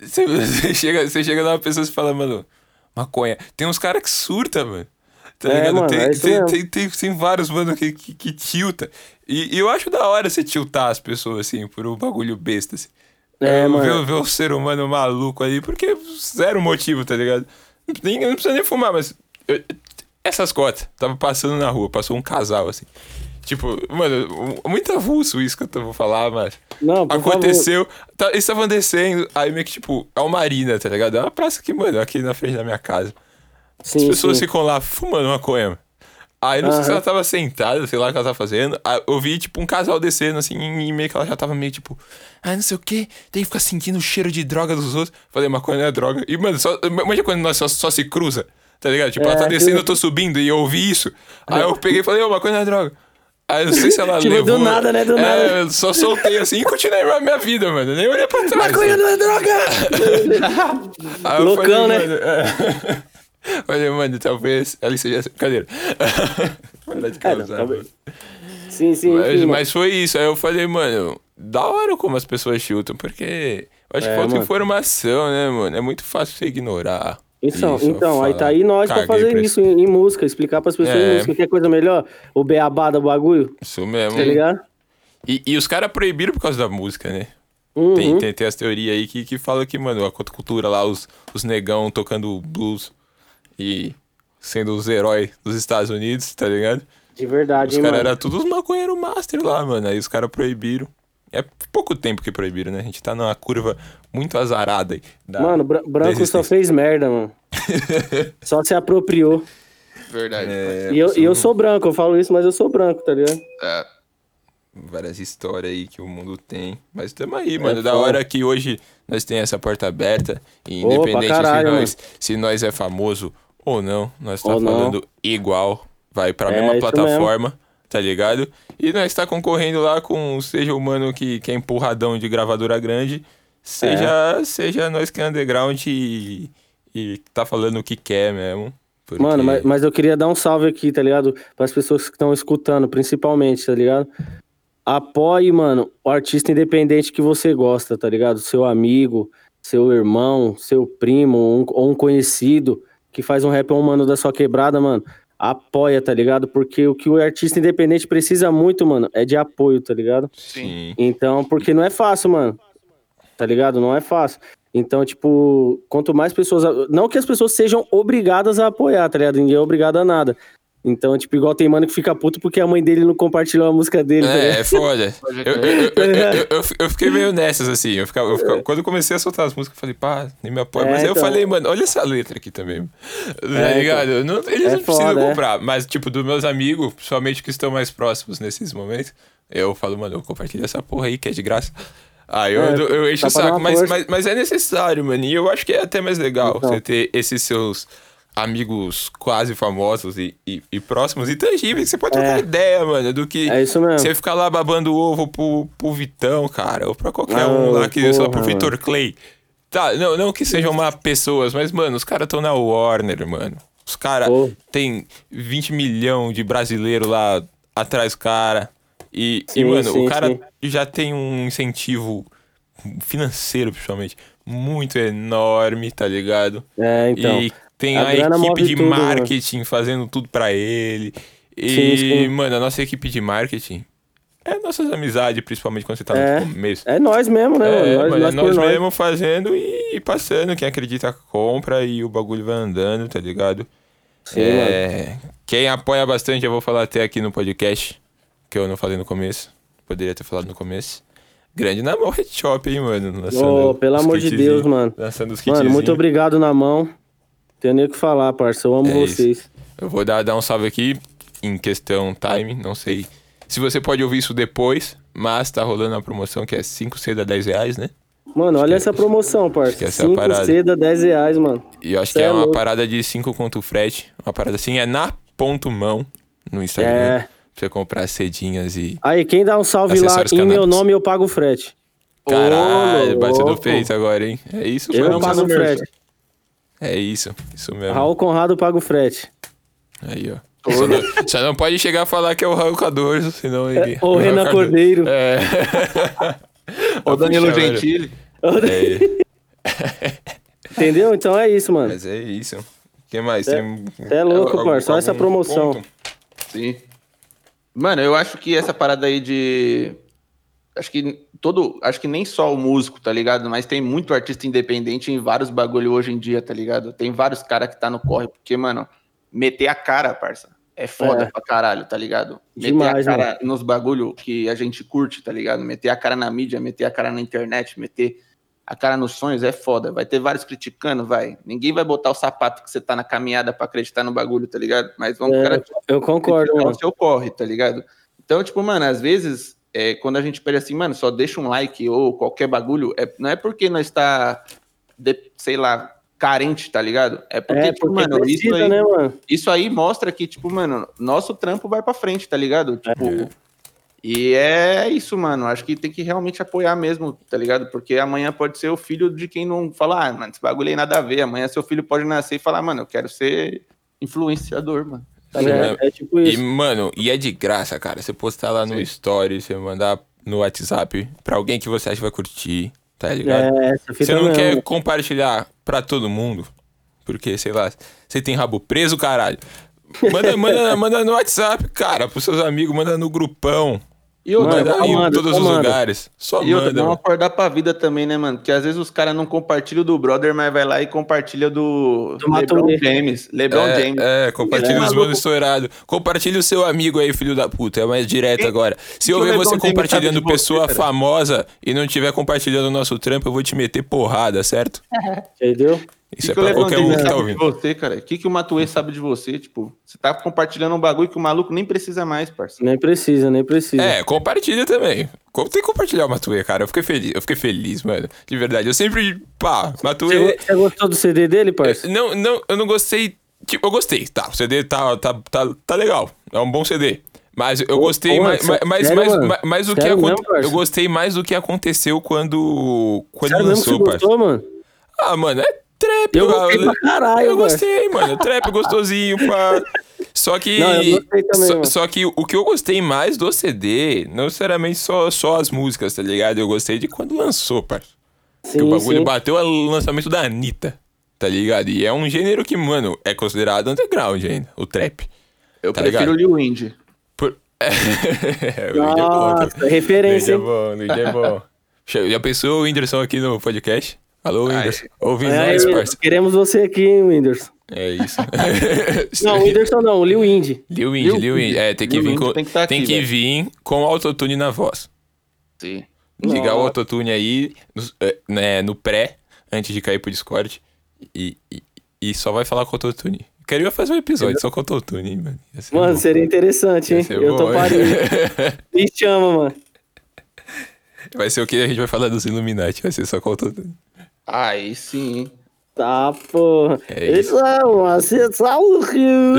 Você, você chega, você chega numa pessoa e você fala, mano, maconha. Tem uns caras que surta, mano. Tá É, ligado? mano, tem, é tem, tem, tem, tem vários, mano, que, que, que tilta. E, e eu acho da hora você tiltar as pessoas, assim, por um bagulho besta, assim. É, eu mano. Ver, ver o ser humano maluco ali, porque zero motivo, tá ligado? Nem, não precisa nem fumar, mas. eu- essas cotas, tava passando na rua, passou um casal, assim. Tipo, mano, muito avulso isso que eu tô- vou falar, mas. Não, Aconteceu. Tá, eles estavam descendo, aí meio que, tipo, é uma marina, tá ligado? É uma praça que, mano, aqui na frente da minha casa. Sim, As pessoas sim. ficam lá fumando maconha. Aí não sei se ela tava sentada, sei lá o que ela tava fazendo. Aí eu vi, tipo, um casal descendo, assim, e meio que ela já tava meio tipo, ah, não sei o que, tem que ficar sentindo o cheiro de droga dos outros. Falei, maconha não é droga. E, mano, só, imagina quando nós só, só se cruza, tá ligado? Tipo, ela tá É, descendo, sim. eu tô subindo e eu ouvi isso. Aí eu peguei e falei, ô, maconha não é droga. Aí eu não sei se ela Tipo, do levou. nada, né? Do é, nada. eu só soltei assim e continuei a minha vida, mano. Nem olhei pra trás. Maconha não é droga! Aí eu Loucão, falei, né? É. Falei, mano, talvez ali seja. Cadê? Para de É, não. Sim, sim, Mas, enfim, mas foi isso. Aí eu falei, mano, da hora como as pessoas chutam, porque eu acho É, que falta mano. informação, né, mano? É muito fácil você ignorar. Então, isso, então aí tá aí nós pra fazer pra isso em, em música, explicar pras pessoas É. em música. Quer coisa melhor? O beabá do bagulho, Isso mesmo. tá ligado? E, e os caras proibiram por causa da música, né? Uhum. Tem, tem, tem as teorias aí que, que falam que, mano, a cultura lá, os, os negão tocando blues e sendo os heróis dos Estados Unidos, tá ligado? De verdade, Os hein, caras mano. eram todos os maconheiros master lá, mano. Aí os caras proibiram. É pouco tempo que proibiram, né? A gente tá numa curva muito azarada aí. da- Mano, da branco só fez merda, mano. só se apropriou. Verdade. É, E eu, e eu sou branco, eu falo isso, mas eu sou branco, tá ligado? É. Várias histórias aí que o mundo tem. Mas tamo aí, mano. É da foda. hora que hoje nós tem essa porta aberta. E Opa, independente caralho, se, nós, se nós é famoso ou não, nós tá Ou não. falando igual. Vai pra É, mesma plataforma. Tá ligado? E nós tá concorrendo lá com seja o mano que, que é empurradão de gravadora grande, seja, É. seja nós que é underground e, e tá falando o que quer mesmo. porque- Mano, mas, mas eu queria dar um salve aqui, tá ligado? Para as pessoas que estão escutando, principalmente, tá ligado? Apoie, mano, o artista independente que você gosta, tá ligado? Seu amigo, seu irmão, seu primo um- ou um conhecido que faz um rap ou um mano da sua quebrada, mano. Apoia, tá ligado? Porque o que o artista independente precisa muito, mano, é de apoio, tá ligado? Sim. Então, porque não é fácil, mano. Tá ligado? Não é fácil. Então, tipo, quanto mais pessoas. Não que as pessoas sejam obrigadas a apoiar, tá ligado? Ninguém é obrigado a nada. Então, tipo, igual tem mano que fica puto porque a mãe dele não compartilhou a música dele, tá É, é foda. Eu, eu, eu, eu, eu- eu- eu fiquei meio nessas, assim. Eu ficava, eu ficava- quando eu comecei a soltar as músicas, eu falei, pá, nem me apoia. É, Mas aí eu então. falei, mano, olha essa letra aqui também. Tá É, ligado? Não- eles É não precisam foda, é. comprar. Mas, tipo, dos meus amigos, principalmente que estão mais próximos nesses momentos, eu falo, mano, eu compartilho essa porra aí que é de graça. Aí eu, É, eu, eu encho dá o saco, mas, mas, mas é necessário, mano. E eu acho que é até mais legal Então. você ter esses seus amigos quase famosos e, e, e próximos e tangíveis, que você pode trocar É. ideia, mano, do que É isso mesmo. você ficar lá babando ovo pro, pro Vitão, cara, ou pra qualquer Ah, um lá, que só porra, pro Vitor Clay. Tá, não, não que sejam má pessoas, mas, mano, os caras estão na Warner, mano. Os caras tem 20 milhões de brasileiro lá atrás do cara. E, e Sim, mano, sim, o cara sim. já tem um incentivo financeiro, principalmente, muito enorme, tá ligado? É, então. E tem a a, equipe de tudo, mano. marketing fazendo tudo pra ele. E, Sim, sim. mano, a nossa equipe de marketing é nossas amizades, principalmente quando você tá É. no começo. É nós mesmo, né, É, mano? Nós, é nós, nós nós. mesmo fazendo e passando. Quem acredita compra e o bagulho vai andando, tá ligado? Sim, É, Quem apoia bastante, eu vou falar até aqui no podcast, que eu não falei no começo. Poderia ter falado no começo. Grande na mão, Head Shop, hein, mano. Ô, pelo amor de kitzinhos, Deus, mano. Lançando os Mano, muito kitzinhos. obrigado na mão. Tenho nem o que falar, parça. Eu amo É isso. vocês. Eu vou dar, dar um salve aqui. em questão time, não sei se você pode ouvir isso depois, mas tá rolando a promoção que é 5 seda 10 reais, né? Mano, olha essa promoção, parça. que essa é a 5 parada. seda, 10 reais, mano. E eu acho Cê que é, é uma louco. parada de 5 conto frete, uma parada assim, é na ponto mão no Instagram. É. Pra você comprar cedinhas e. Aí, quem dá um salve lá em meu nome, eu pago o frete. Caralho, Ô, bateu no peito agora, hein? É isso, Eu pago o frete. É isso, isso mesmo. Raul Conrado paga o frete. Aí, ó. Só não, só não pode chegar a falar que é o Raul Cardoso, senão ele. Ou Raul Renan Cardoso- Cordeiro. É. Ô, Danilo. Gentili. É, Entendeu? Então é isso, mano. mas é isso. O que mais? Tem cê é louco, algum- parça, olha essa promoção. ponto? Sim. Mano, eu acho que essa parada aí de. Acho que todo. Acho que nem só o músico, tá ligado? Mas tem muito artista independente em vários bagulho hoje em dia, tá ligado? Tem vários caras que tá no corre, porque, mano, meter a cara, parça, é foda É. pra caralho, tá ligado? Demais, meter a cara nos bagulho que a gente curte, tá ligado? Meter a cara na mídia, meter a cara na internet, meter a cara nos sonhos é foda. Vai ter vários criticando, vai. Ninguém vai botar o sapato que você tá na caminhada pra acreditar no bagulho, tá ligado? Mas vamos É, cara Eu concordo, mano. o seu corre, tá ligado? Então, tipo, mano, às vezes, é, quando a gente pede assim, mano, só deixa um like ou qualquer bagulho, é, não é porque nós tá, de- sei lá, carente, tá ligado? É porque, É, tipo, porque mano, isso precisa, aí, né, mano? isso aí mostra que, tipo, mano, nosso trampo vai pra frente, tá ligado? Tipo, e é isso, mano. Acho que tem que realmente apoiar mesmo, tá ligado? Porque amanhã pode ser o filho de quem não fala, ah, mano, esse bagulho aí nada a ver. Amanhã seu filho pode nascer e falar, mano, eu quero ser influenciador, mano. Tá ligado? É, é tipo E, isso. mano, e é de graça, cara. Você postar lá no Sim. story, você mandar no WhatsApp pra alguém que você acha que vai curtir, tá ligado? É, essa fita Você não mesmo. quer compartilhar pra todo mundo? Porque, sei lá, você tem rabo preso, caralho. Manda, manda, manda no WhatsApp, cara, pros seus amigos, manda no grupão. E outra, Manda, Manda em manda, todos os manda. lugares. Só E outra, manda. vamos mano. acordar pra vida também, né, mano? Porque às vezes os caras não compartilham do brother, mas vai lá e compartilha do, Do LeBron Matuê. James. LeBron É, James. é, compartilha É. os meus estourados. Compartilha o seu amigo aí, filho da puta. É mais direto Quem- agora. Se eu ver você compartilhando você, pessoa cara? famosa e não estiver compartilhando o nosso trampo, eu vou te meter porrada, certo? Entendeu? Isso que é que o pra qualquer um que tá sabe de ouvindo. você, cara? O que, que o Matuê sabe de você? Tipo, você tá compartilhando um bagulho que o maluco nem precisa mais, parceiro. Nem precisa, nem precisa. É, compartilha também. Tem que compartilhar o Matuê, cara. Eu fiquei feliz, eu fiquei feliz, mano. De verdade. Eu sempre. Pá, Matuê. Você, gostou do CD dele, parça? Não, não, eu não gostei. Tipo, eu gostei, tá. O CD tá, tá, tá, tá legal. É um bom CD. Mas eu gostei mais, mais, sério, mais, mais, mais do que Sério aconte- mesmo, parça? Eu gostei mais do que aconteceu quando. Quando Sério mesmo que você lançou, parça. gostou, mano? Ah, mano, é trap, Eu cara. gostei pra caralho, Eu gostei, mano. Trap gostosinho, pá. Só que. Não, também, só, mano. só que o que eu gostei mais do CD, não necessariamente só, só as músicas, tá ligado? Eu gostei de quando lançou, parça. Sim, Que o bagulho sim. bateu o lançamento da Anitta, tá ligado? E é um gênero que, mano, é considerado underground ainda, o trap. Eu Tá prefiro o Lil Indy. Por... É, o Luigi é bom, Nossa, referência, Luigi é hein? bom, Luigi é bom. Já pensou o Whindersson aqui no podcast? Alô, Whindersson. Ouve É, nós, parça. queremos você aqui, hein, Whindersson. É isso. Não, o Whindersson não, o Lil Indy. Lil Indy, Lil Lil Indy. É, tem que Lil vir com, tem que tá aqui, tem que vir com autotune na voz. Sim. Ligar o Nossa. autotune aí no, é, né, no pré, antes de cair pro Discord. E, e, e só vai falar com autotune. Queria fazer um episódio só com autotune, hein, mano. Mano, bom. seria interessante, hein? ser Eu bom, toparia. Me chama, mano. Vai ser o que a gente vai falar dos Illuminati, vai ser só com autotune. Aí sim. Tá, porra. É Eles isso. vão acessar o rio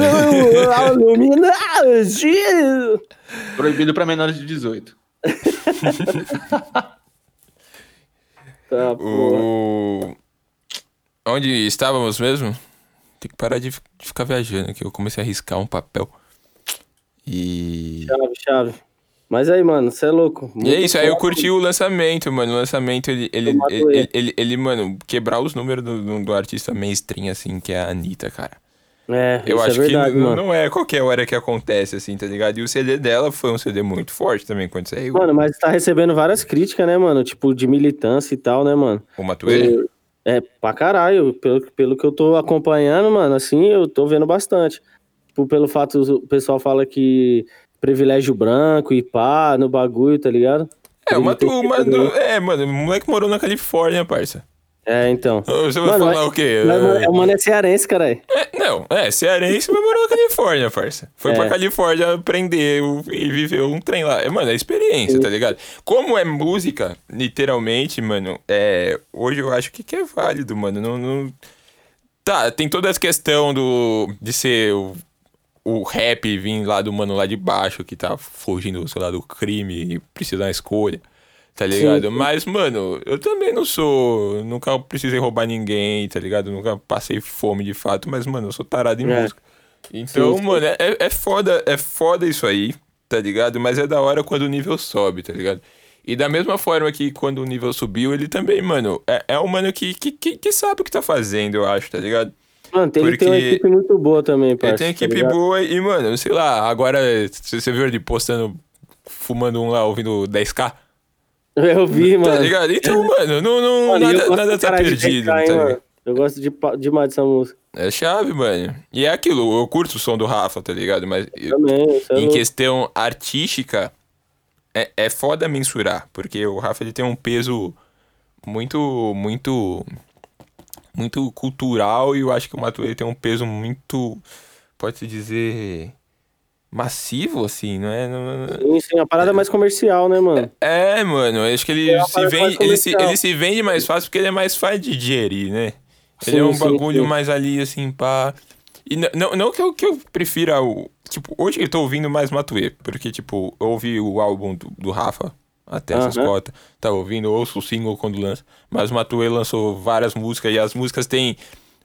Illuminati. Proibido pra menores de 18. Tá, porra. O... Onde estávamos mesmo? Tem que parar de ficar viajando aqui. Eu comecei a riscar um papel. E. Chave, chave. Mas aí, mano, você é louco. E é isso, aí eu curti o lançamento, mano. O lançamento, ele, ele, ele, ele, mano, quebrar os números do, do, artista mainstream, assim, que é a Anitta, cara. É, Eu isso acho é verdade, que n- mano. não é qualquer hora que acontece, assim, tá ligado? E o CD dela foi um CD muito forte também, quando saiu. Mano, mas tá recebendo várias críticas, né, mano? Tipo, de militância e tal, né, mano? O Matuê? É, pra caralho. Pelo, pelo que eu tô acompanhando, mano, assim, eu tô vendo bastante. Tipo, pelo fato, o pessoal fala que privilégio branco e pá, no bagulho, tá ligado? É, o Ele Matu, tem que mano, também. é, mano, o moleque morou na Califórnia, parça. É, então. Você vai Mano, falar o quê? Mas, mano, o mano é cearense, caralho. É, não, é, cearense, mas morou na Califórnia, parça. Foi É. pra Califórnia aprender e viveu um trem lá. É, Mano, é experiência, tá ligado? Como é música, literalmente, mano, é. Hoje eu acho que, que é válido, mano. Não, não- Tá, tem toda essa questão do. de ser o. O rap vir lá do mano lá de baixo que tá fugindo, sei lá, do crime e precisa uma escolha. Tá ligado? Mas, mano, eu também não sou. Nunca precisei roubar ninguém, tá ligado? Nunca passei fome de fato, mas, mano, eu sou tarado em É. música. Então, Sim, sim. mano, é, é foda, é foda isso aí, tá ligado? Mas é da hora quando o nível sobe, tá ligado? E da mesma forma que quando o nível subiu, ele também, mano, é, é um mano que, que, que sabe o que tá fazendo, eu acho, tá ligado? Mano, tem, ele tem uma Porque equipe muito boa também, Ele parça. tem tá equipe ligado? boa e, mano, sei lá, agora você viu ele postando, fumando um lá, ouvindo 10k, Eu vi, tá mano. ligado? Então, mano, não, não, Mano, eu nada, nada tá perdido, tá hein. Eu gosto de, demais dessa música. É chave, mano. E é aquilo, eu curto o som do Rafa, tá ligado? Mas eu- Também, isso é em questão artística, é, é foda mensurar, porque o Rafa ele tem um peso muito, muito, muito cultural e eu acho que o Matuê tem um peso muito, pode-se dizer, massivo, assim, não é? Não- não- Sim, sim, a parada é mais comercial, né, mano? É, mano, eu acho que ele, É uma se, vende, ele, se, ele se vende mais fácil porque ele é mais fácil de digerir, né? Ele é Sim, um sim, bagulho sim. mais ali, assim, pá. E n- não, não que, eu, que eu prefira o. Tipo, hoje eu tô ouvindo mais Matuê, porque, tipo, eu ouvi o álbum do, do Rafa, até essas cotas, tá ouvindo, ouço o single quando lança. Mas o Matuê lançou várias músicas e as músicas têm.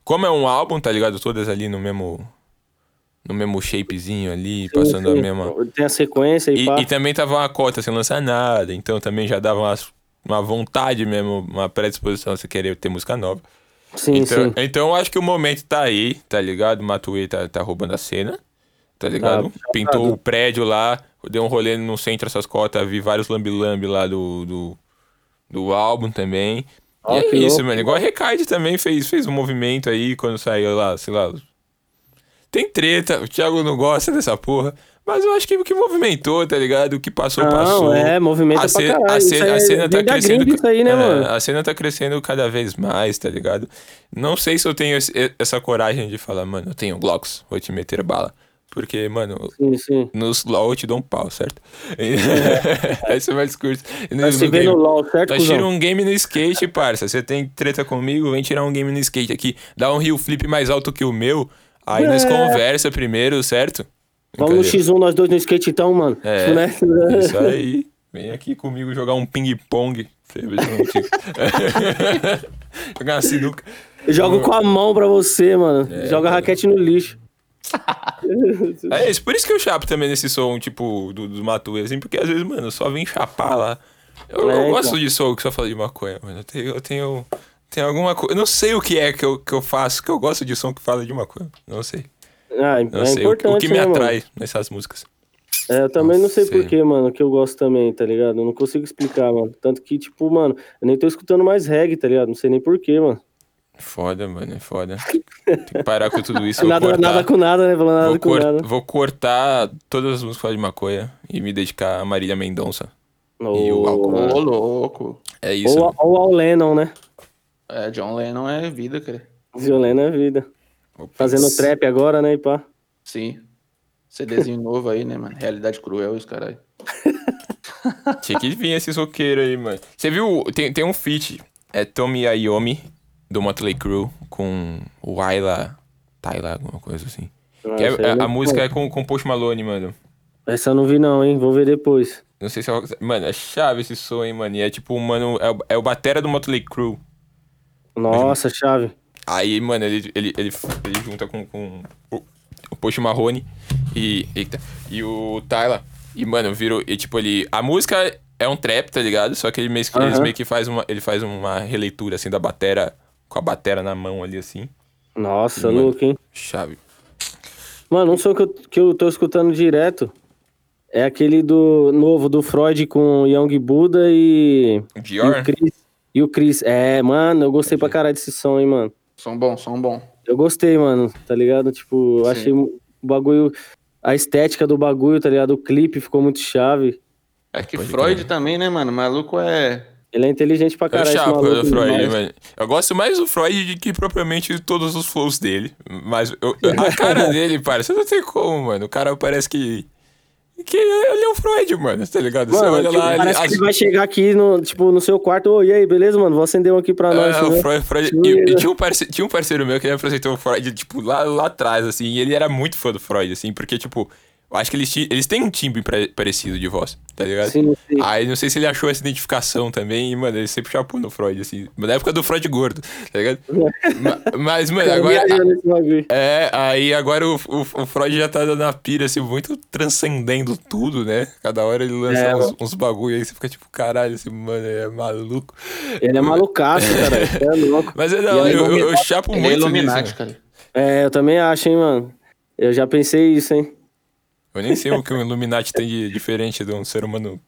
Como é um álbum, tá ligado? Todas ali no mesmo. No mesmo shapezinho ali, passando Sim, a sim. mesma. Tem a sequência e, E, e também tava uma cota sem lançar nada, então também já dava umas- uma vontade mesmo, uma predisposição a você querer ter música nova. Sim, então, sim. então eu acho que o momento tá aí, tá ligado? O Matuê tá, tá roubando a cena, tá ligado? Tá, Pintou tá. o prédio lá, deu um rolê no centro essas cotas, vi vários lambi-lambi lá do, do, do álbum também. Ó, e é isso, louco. mano. Igual a Recaide também fez, fez um movimento aí quando saiu lá, sei lá. Tem treta, o Thiago não gosta dessa porra. Mas eu acho que o que movimentou, tá ligado? O que passou, Não, passou. é, movimenta pra ce- caralho. A, cena, a é- cena tá vem da crescendo. isso aí, né, é, mano? A cena tá crescendo cada vez mais, tá ligado? Não sei se eu tenho esse- essa coragem de falar, mano, eu tenho Glocks, vou te meter bala. Porque, mano, Sim, sim. nos LOL eu te dou um pau, certo? Esse é o meu discurso. E Vai se no ver game- no LOL, certo, Nós tira um game no skate, parça. Você tem treta comigo, vem tirar um game no skate aqui. Dá um heel flip mais alto que o meu. Aí nós É. conversa primeiro, certo? Vamos no Brincadeira. X1 nós dois no skate então, mano. É, Né? Isso aí. Vem aqui comigo jogar um ping-pong. Você jogar uma sinuca. Eu jogo com a mão pra você, mano. É, Joga raquete no lixo. É isso, por isso que eu chapo também nesse som, tipo, do, do Matuê, assim, porque às vezes, mano, só vem chapar lá. Eu, É, eu então. gosto de som que só fala de maconha, mano. Eu tenho, eu tenho, tenho alguma coisa. Eu não sei o que é que eu, que eu faço, que eu gosto de som que fala de maconha. Não sei. Ah, Não é sei. O, importante, o que me né, mano? atrai nessas músicas. É, eu também não sei Não sei. porquê, mano, que eu gosto também, tá ligado? Eu não consigo explicar, mano. Tanto que, tipo, mano, eu nem tô escutando mais reggae, tá ligado? Não sei nem porquê, mano. Foda, mano, é foda. Tem que parar com tudo isso. Nada, cortar. nada com nada, né? Falando nada Vou, com cor- nada. vou cortar todas as músicas de maconha e me dedicar a Marília Mendonça. E o álcool. Ô, louco. É isso. ou, ou ao Lennon, né? É, John Lennon é vida, cara. John Lennon é vida. Fazendo trap agora, né, e pá. Sim. CDzinho novo aí, né, mano? Realidade cruel, isso, caralho. Tinha que vir esse roqueiro aí, mano. Você viu? Tem, tem um feat. É Tommy Iommi, do Motley Crue, com o Ayla. Tyla, alguma coisa assim. É- Nossa, aí a, eu a não- música é com, com Post Malone, mano. Essa eu não vi não, hein? Vou ver depois. Não sei se é. Mano, é chave esse som, hein, mano. E é tipo, mano. É, o- é o batera do Motley Crue. Nossa, chave. Aí, mano, ele, ele, ele, ele junta com, com o, Post Marrone e. Eita. E o Tyler. E, mano, virou. E, tipo, ele. A música é um trap, tá ligado? Só que ele meio Aham. meio que faz uma. Ele faz uma releitura assim da batera. Com a batera na mão ali, assim. Nossa, Mano. louco, hein? Chave. Mano, um som que eu, que eu tô escutando direto é aquele do novo do Freud com Young Buddha e, e Dior? o Chris. E o Chris. É, mano, eu gostei pra caralho desse som, hein, mano. Som bom, som bom. Eu gostei, mano, tá ligado? Tipo, eu Sim. achei o bagulho. A estética do bagulho, tá ligado? O clipe ficou muito chave. É que Pode Freud também, né, mano? O maluco é. Ele é inteligente pra Eu caralho. esse chapo do Freud, mano. Eu gosto mais do Freud do que propriamente todos os flows dele. Mas eu- a cara dele, parça, não tem como, mano. O cara parece que. Que ele é o Freud, mano, tá ligado? Você Mano, olha tipo, lá. ele- parece que as- ele vai chegar aqui no, tipo, no seu quarto, ô, e aí, beleza, mano? Vou acender um aqui pra nós. É, o Freud, Freud- Zoeira. e- e tinha, um parceiro, tinha um parceiro meu que ele apresentou o Freud, tipo, lá, lá atrás, assim, e ele era muito fã do Freud, assim, porque, tipo, eu acho que eles, eles têm um timbre parecido de voz, tá ligado? Sim, sim. Aí não sei se ele achou essa identificação também, e, mano, ele sempre chapou no Freud, assim, na época do Freud gordo, tá ligado? Ma- Mas, mano, agora. É, aí agora o, o, o Freud já tá dando a pira, assim, muito transcendendo tudo, né? Cada hora ele lança É, uns, uns bagulho aí, você fica tipo, caralho, esse mano é maluco. Ele é malucaço, cara. Você é louco. Mas é da hora, é eu, eu, eu chapo Ele é muito Illuminati, nisso. cara. É, eu também acho, hein, mano. Eu já pensei isso, hein. Eu nem sei o que o Illuminati tem de diferente de um ser humano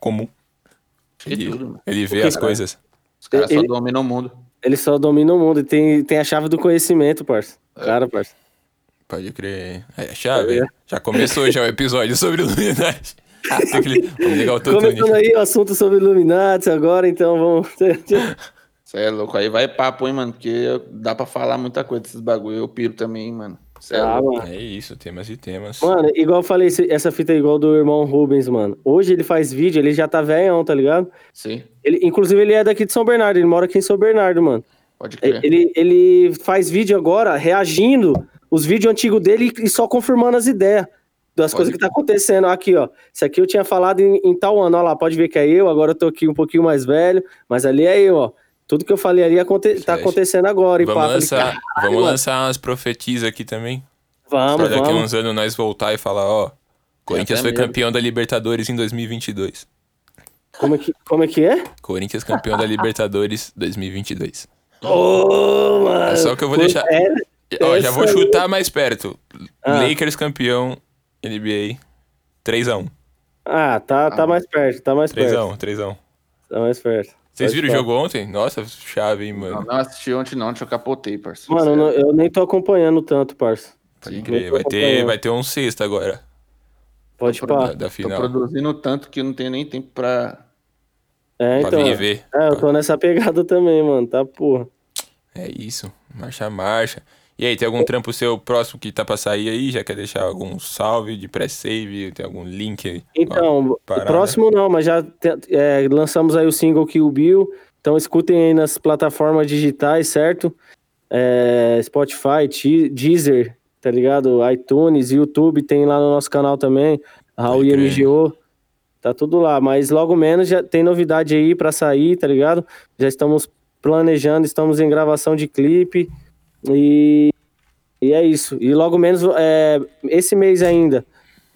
comum. De Ele, tudo, mano. ele vê as coisas. Os caras só Ele- dominam o mundo. Ele só domina o mundo e tem, tem a chave do conhecimento, parça. Cara, parça. Pode crer. É a chave. É. Já começou já o episódio sobre Illuminati. Li- Vamos ligar o. Começando aí o assunto sobre Illuminati agora, então vamos. Você é louco. Aí vai papo, hein, mano? Porque dá pra falar muita coisa desses bagulho. Eu piro também, mano. É Ah, mano. É isso, temas e temas. Mano, igual eu falei, essa fita é igual do irmão Rubens, mano. Hoje ele faz vídeo, ele já tá velhão, tá ligado? Sim, Ele, inclusive, ele é daqui de São Bernardo, ele mora aqui em São Bernardo, mano. pode crer. Ele, ele faz vídeo agora reagindo os vídeos antigos dele e só confirmando as ideias das Pode coisas que tá acontecendo. Aqui, ó. Isso aqui eu tinha falado em, em tal ano, ó lá, pode ver que é eu, agora eu tô aqui um pouquinho mais velho, mas ali é eu, ó. Tudo que eu falei ali aconte tá acontecendo agora. Vamos pá, falei, lançar, "Caralho, vamos mano." lançar umas profetias aqui também. Vamos, pra daqui a vamos. uns anos nós voltar e falar, ó. Corinthians foi medo. campeão da Libertadores em 2022. Como é que, como é, que é? Corinthians campeão da Libertadores 2022. Ô, mano. É só que eu vou deixar- é, Ó, já vou chutar mais perto. Ah. Lakers campeão NBA 3x1. Ah, tá, tá mais perto, tá mais perto. 3x1, 3x1. Tá mais perto. Vocês viram o jogo ontem? Nossa, chave, hein, Não, mano. não assisti ontem, não. Deixa eu capotei, parceiro. Mano, eu, não- eu nem tô acompanhando tanto, parça. Pode crer. Não Vai tô ter, vai ter um sexto agora. Pode Tô Da, da Tô final. produzindo tanto que não tenho nem tempo pra. É, Pra então. vir ver. É, eu tô nessa pegada também, mano. Tá porra. É isso. Marcha, marcha. E aí, tem algum trampo seu próximo que tá pra sair aí? Já quer deixar algum salve de pré-save? Tem algum link aí? Então, próximo não, mas já é, lançamos aí o single Kill Bill. Então escutem aí nas plataformas digitais, certo? É, Spotify, Ti- Deezer, tá ligado? iTunes, YouTube, tem lá no nosso canal também. Raul e. MGO. Tá tudo lá, mas logo menos já tem novidade aí pra sair, tá ligado? Já estamos planejando, estamos em gravação de clipe e, e é isso. E logo menos é, esse mês ainda,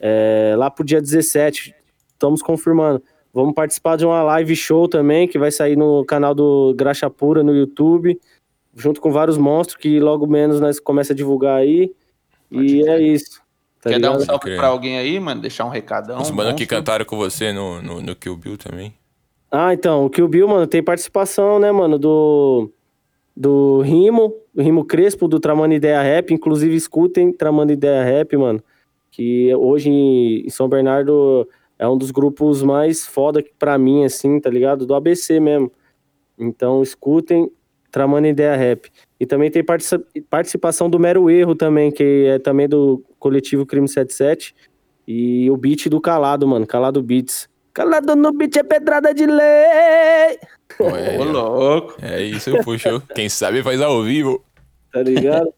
é, lá pro dia 17, estamos confirmando. Vamos participar de uma live show também, que vai sair no canal do Graxa Pura no YouTube, junto com vários monstros, que logo menos nós começa a divulgar aí. Pode E crer. é isso. Tá Quer dar um ligado? salve pra alguém aí, mano? Deixar um recadão? Os mano que cantaram com você no, no, no Kill Bill também. Ah, então, o Kill Bill, mano, tem participação, né, mano, do, do Rimo, do Rimo Crespo, do Tramando Ideia Rap. Inclusive, escutem Tramando Ideia Rap, mano, que hoje em São Bernardo é um dos grupos mais foda pra mim, assim, tá ligado? Do ABC mesmo. Então, escutem Tramando Ideia Rap. E também tem partici- participação do Mero Erro também, que é também do coletivo Crime 77. E o beat do Calado, mano, Calado Beats. Calado no beat é pedrada de lei, É, Ô, louco. é isso, puxou. Quem sabe faz ao vivo. tá ligado?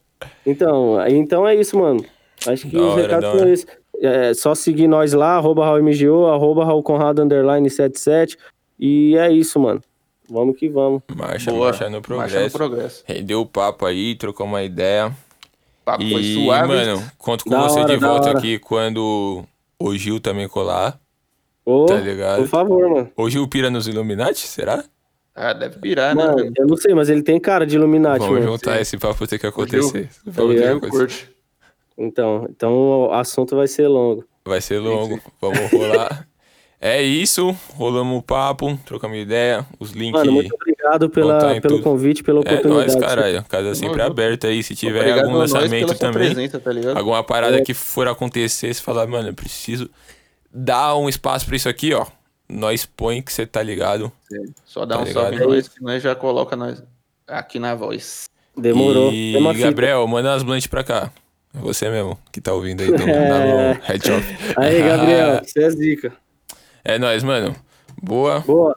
então, então é isso, mano. Acho que Da os hora, recados são. É só seguir nós lá, arroba RaulMGO, arroba Raul Conrado, underline 77. E é isso, mano. Vamos que vamos. Marcha, Boa. marcha no Marcha no progresso. progresso. Rendeu o papo aí, trocou uma ideia. Papo foi E, suave. mano, conto com Da você hora, de volta hora. aqui quando o Gil também colar. Ô, Tá ligado? por favor, mano. O Gil pira nos Illuminati, será? Ah, deve pirar, né? Mano, mano? eu não sei, mas ele tem cara de Illuminati, Vamos mano. juntar esse papo ter que acontecer. Esse papo tem que acontecer. Então, então o assunto vai ser longo. Vai ser longo, vamos rolar. É isso, rolamos o papo, trocamos ideia, os links. Mano, muito obrigado pela, pelo tudo. convite, pela É oportunidade. nóis, caralho. Casa sempre junto. aberta aí. Se tiver Obrigado algum lançamento também, presença, tá alguma parada É. que for acontecer, você falar, mano, eu preciso dar um espaço pra isso aqui, ó. Nós põe que você tá ligado. Só dá Tá um salve em ligado? nós, que nós já coloca nós aqui na voz. Demorou. E, Tem uma fita. Gabriel, manda umas blunt pra cá. É você mesmo que tá ouvindo aí, então dá no headshot. Aí, Gabriel, você é zica. É nóis, mano. Boa, Boa.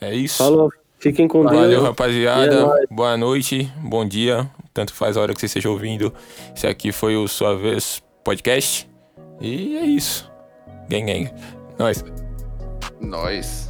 é isso. Falou. Fiquem com Valeu, Deus. rapaziada. E é. Boa noite, bom dia. Tanto faz a hora que você esteja ouvindo. Esse aqui foi o Sua Vez Podcast. E é isso. Gang, gang. Nós. Nós.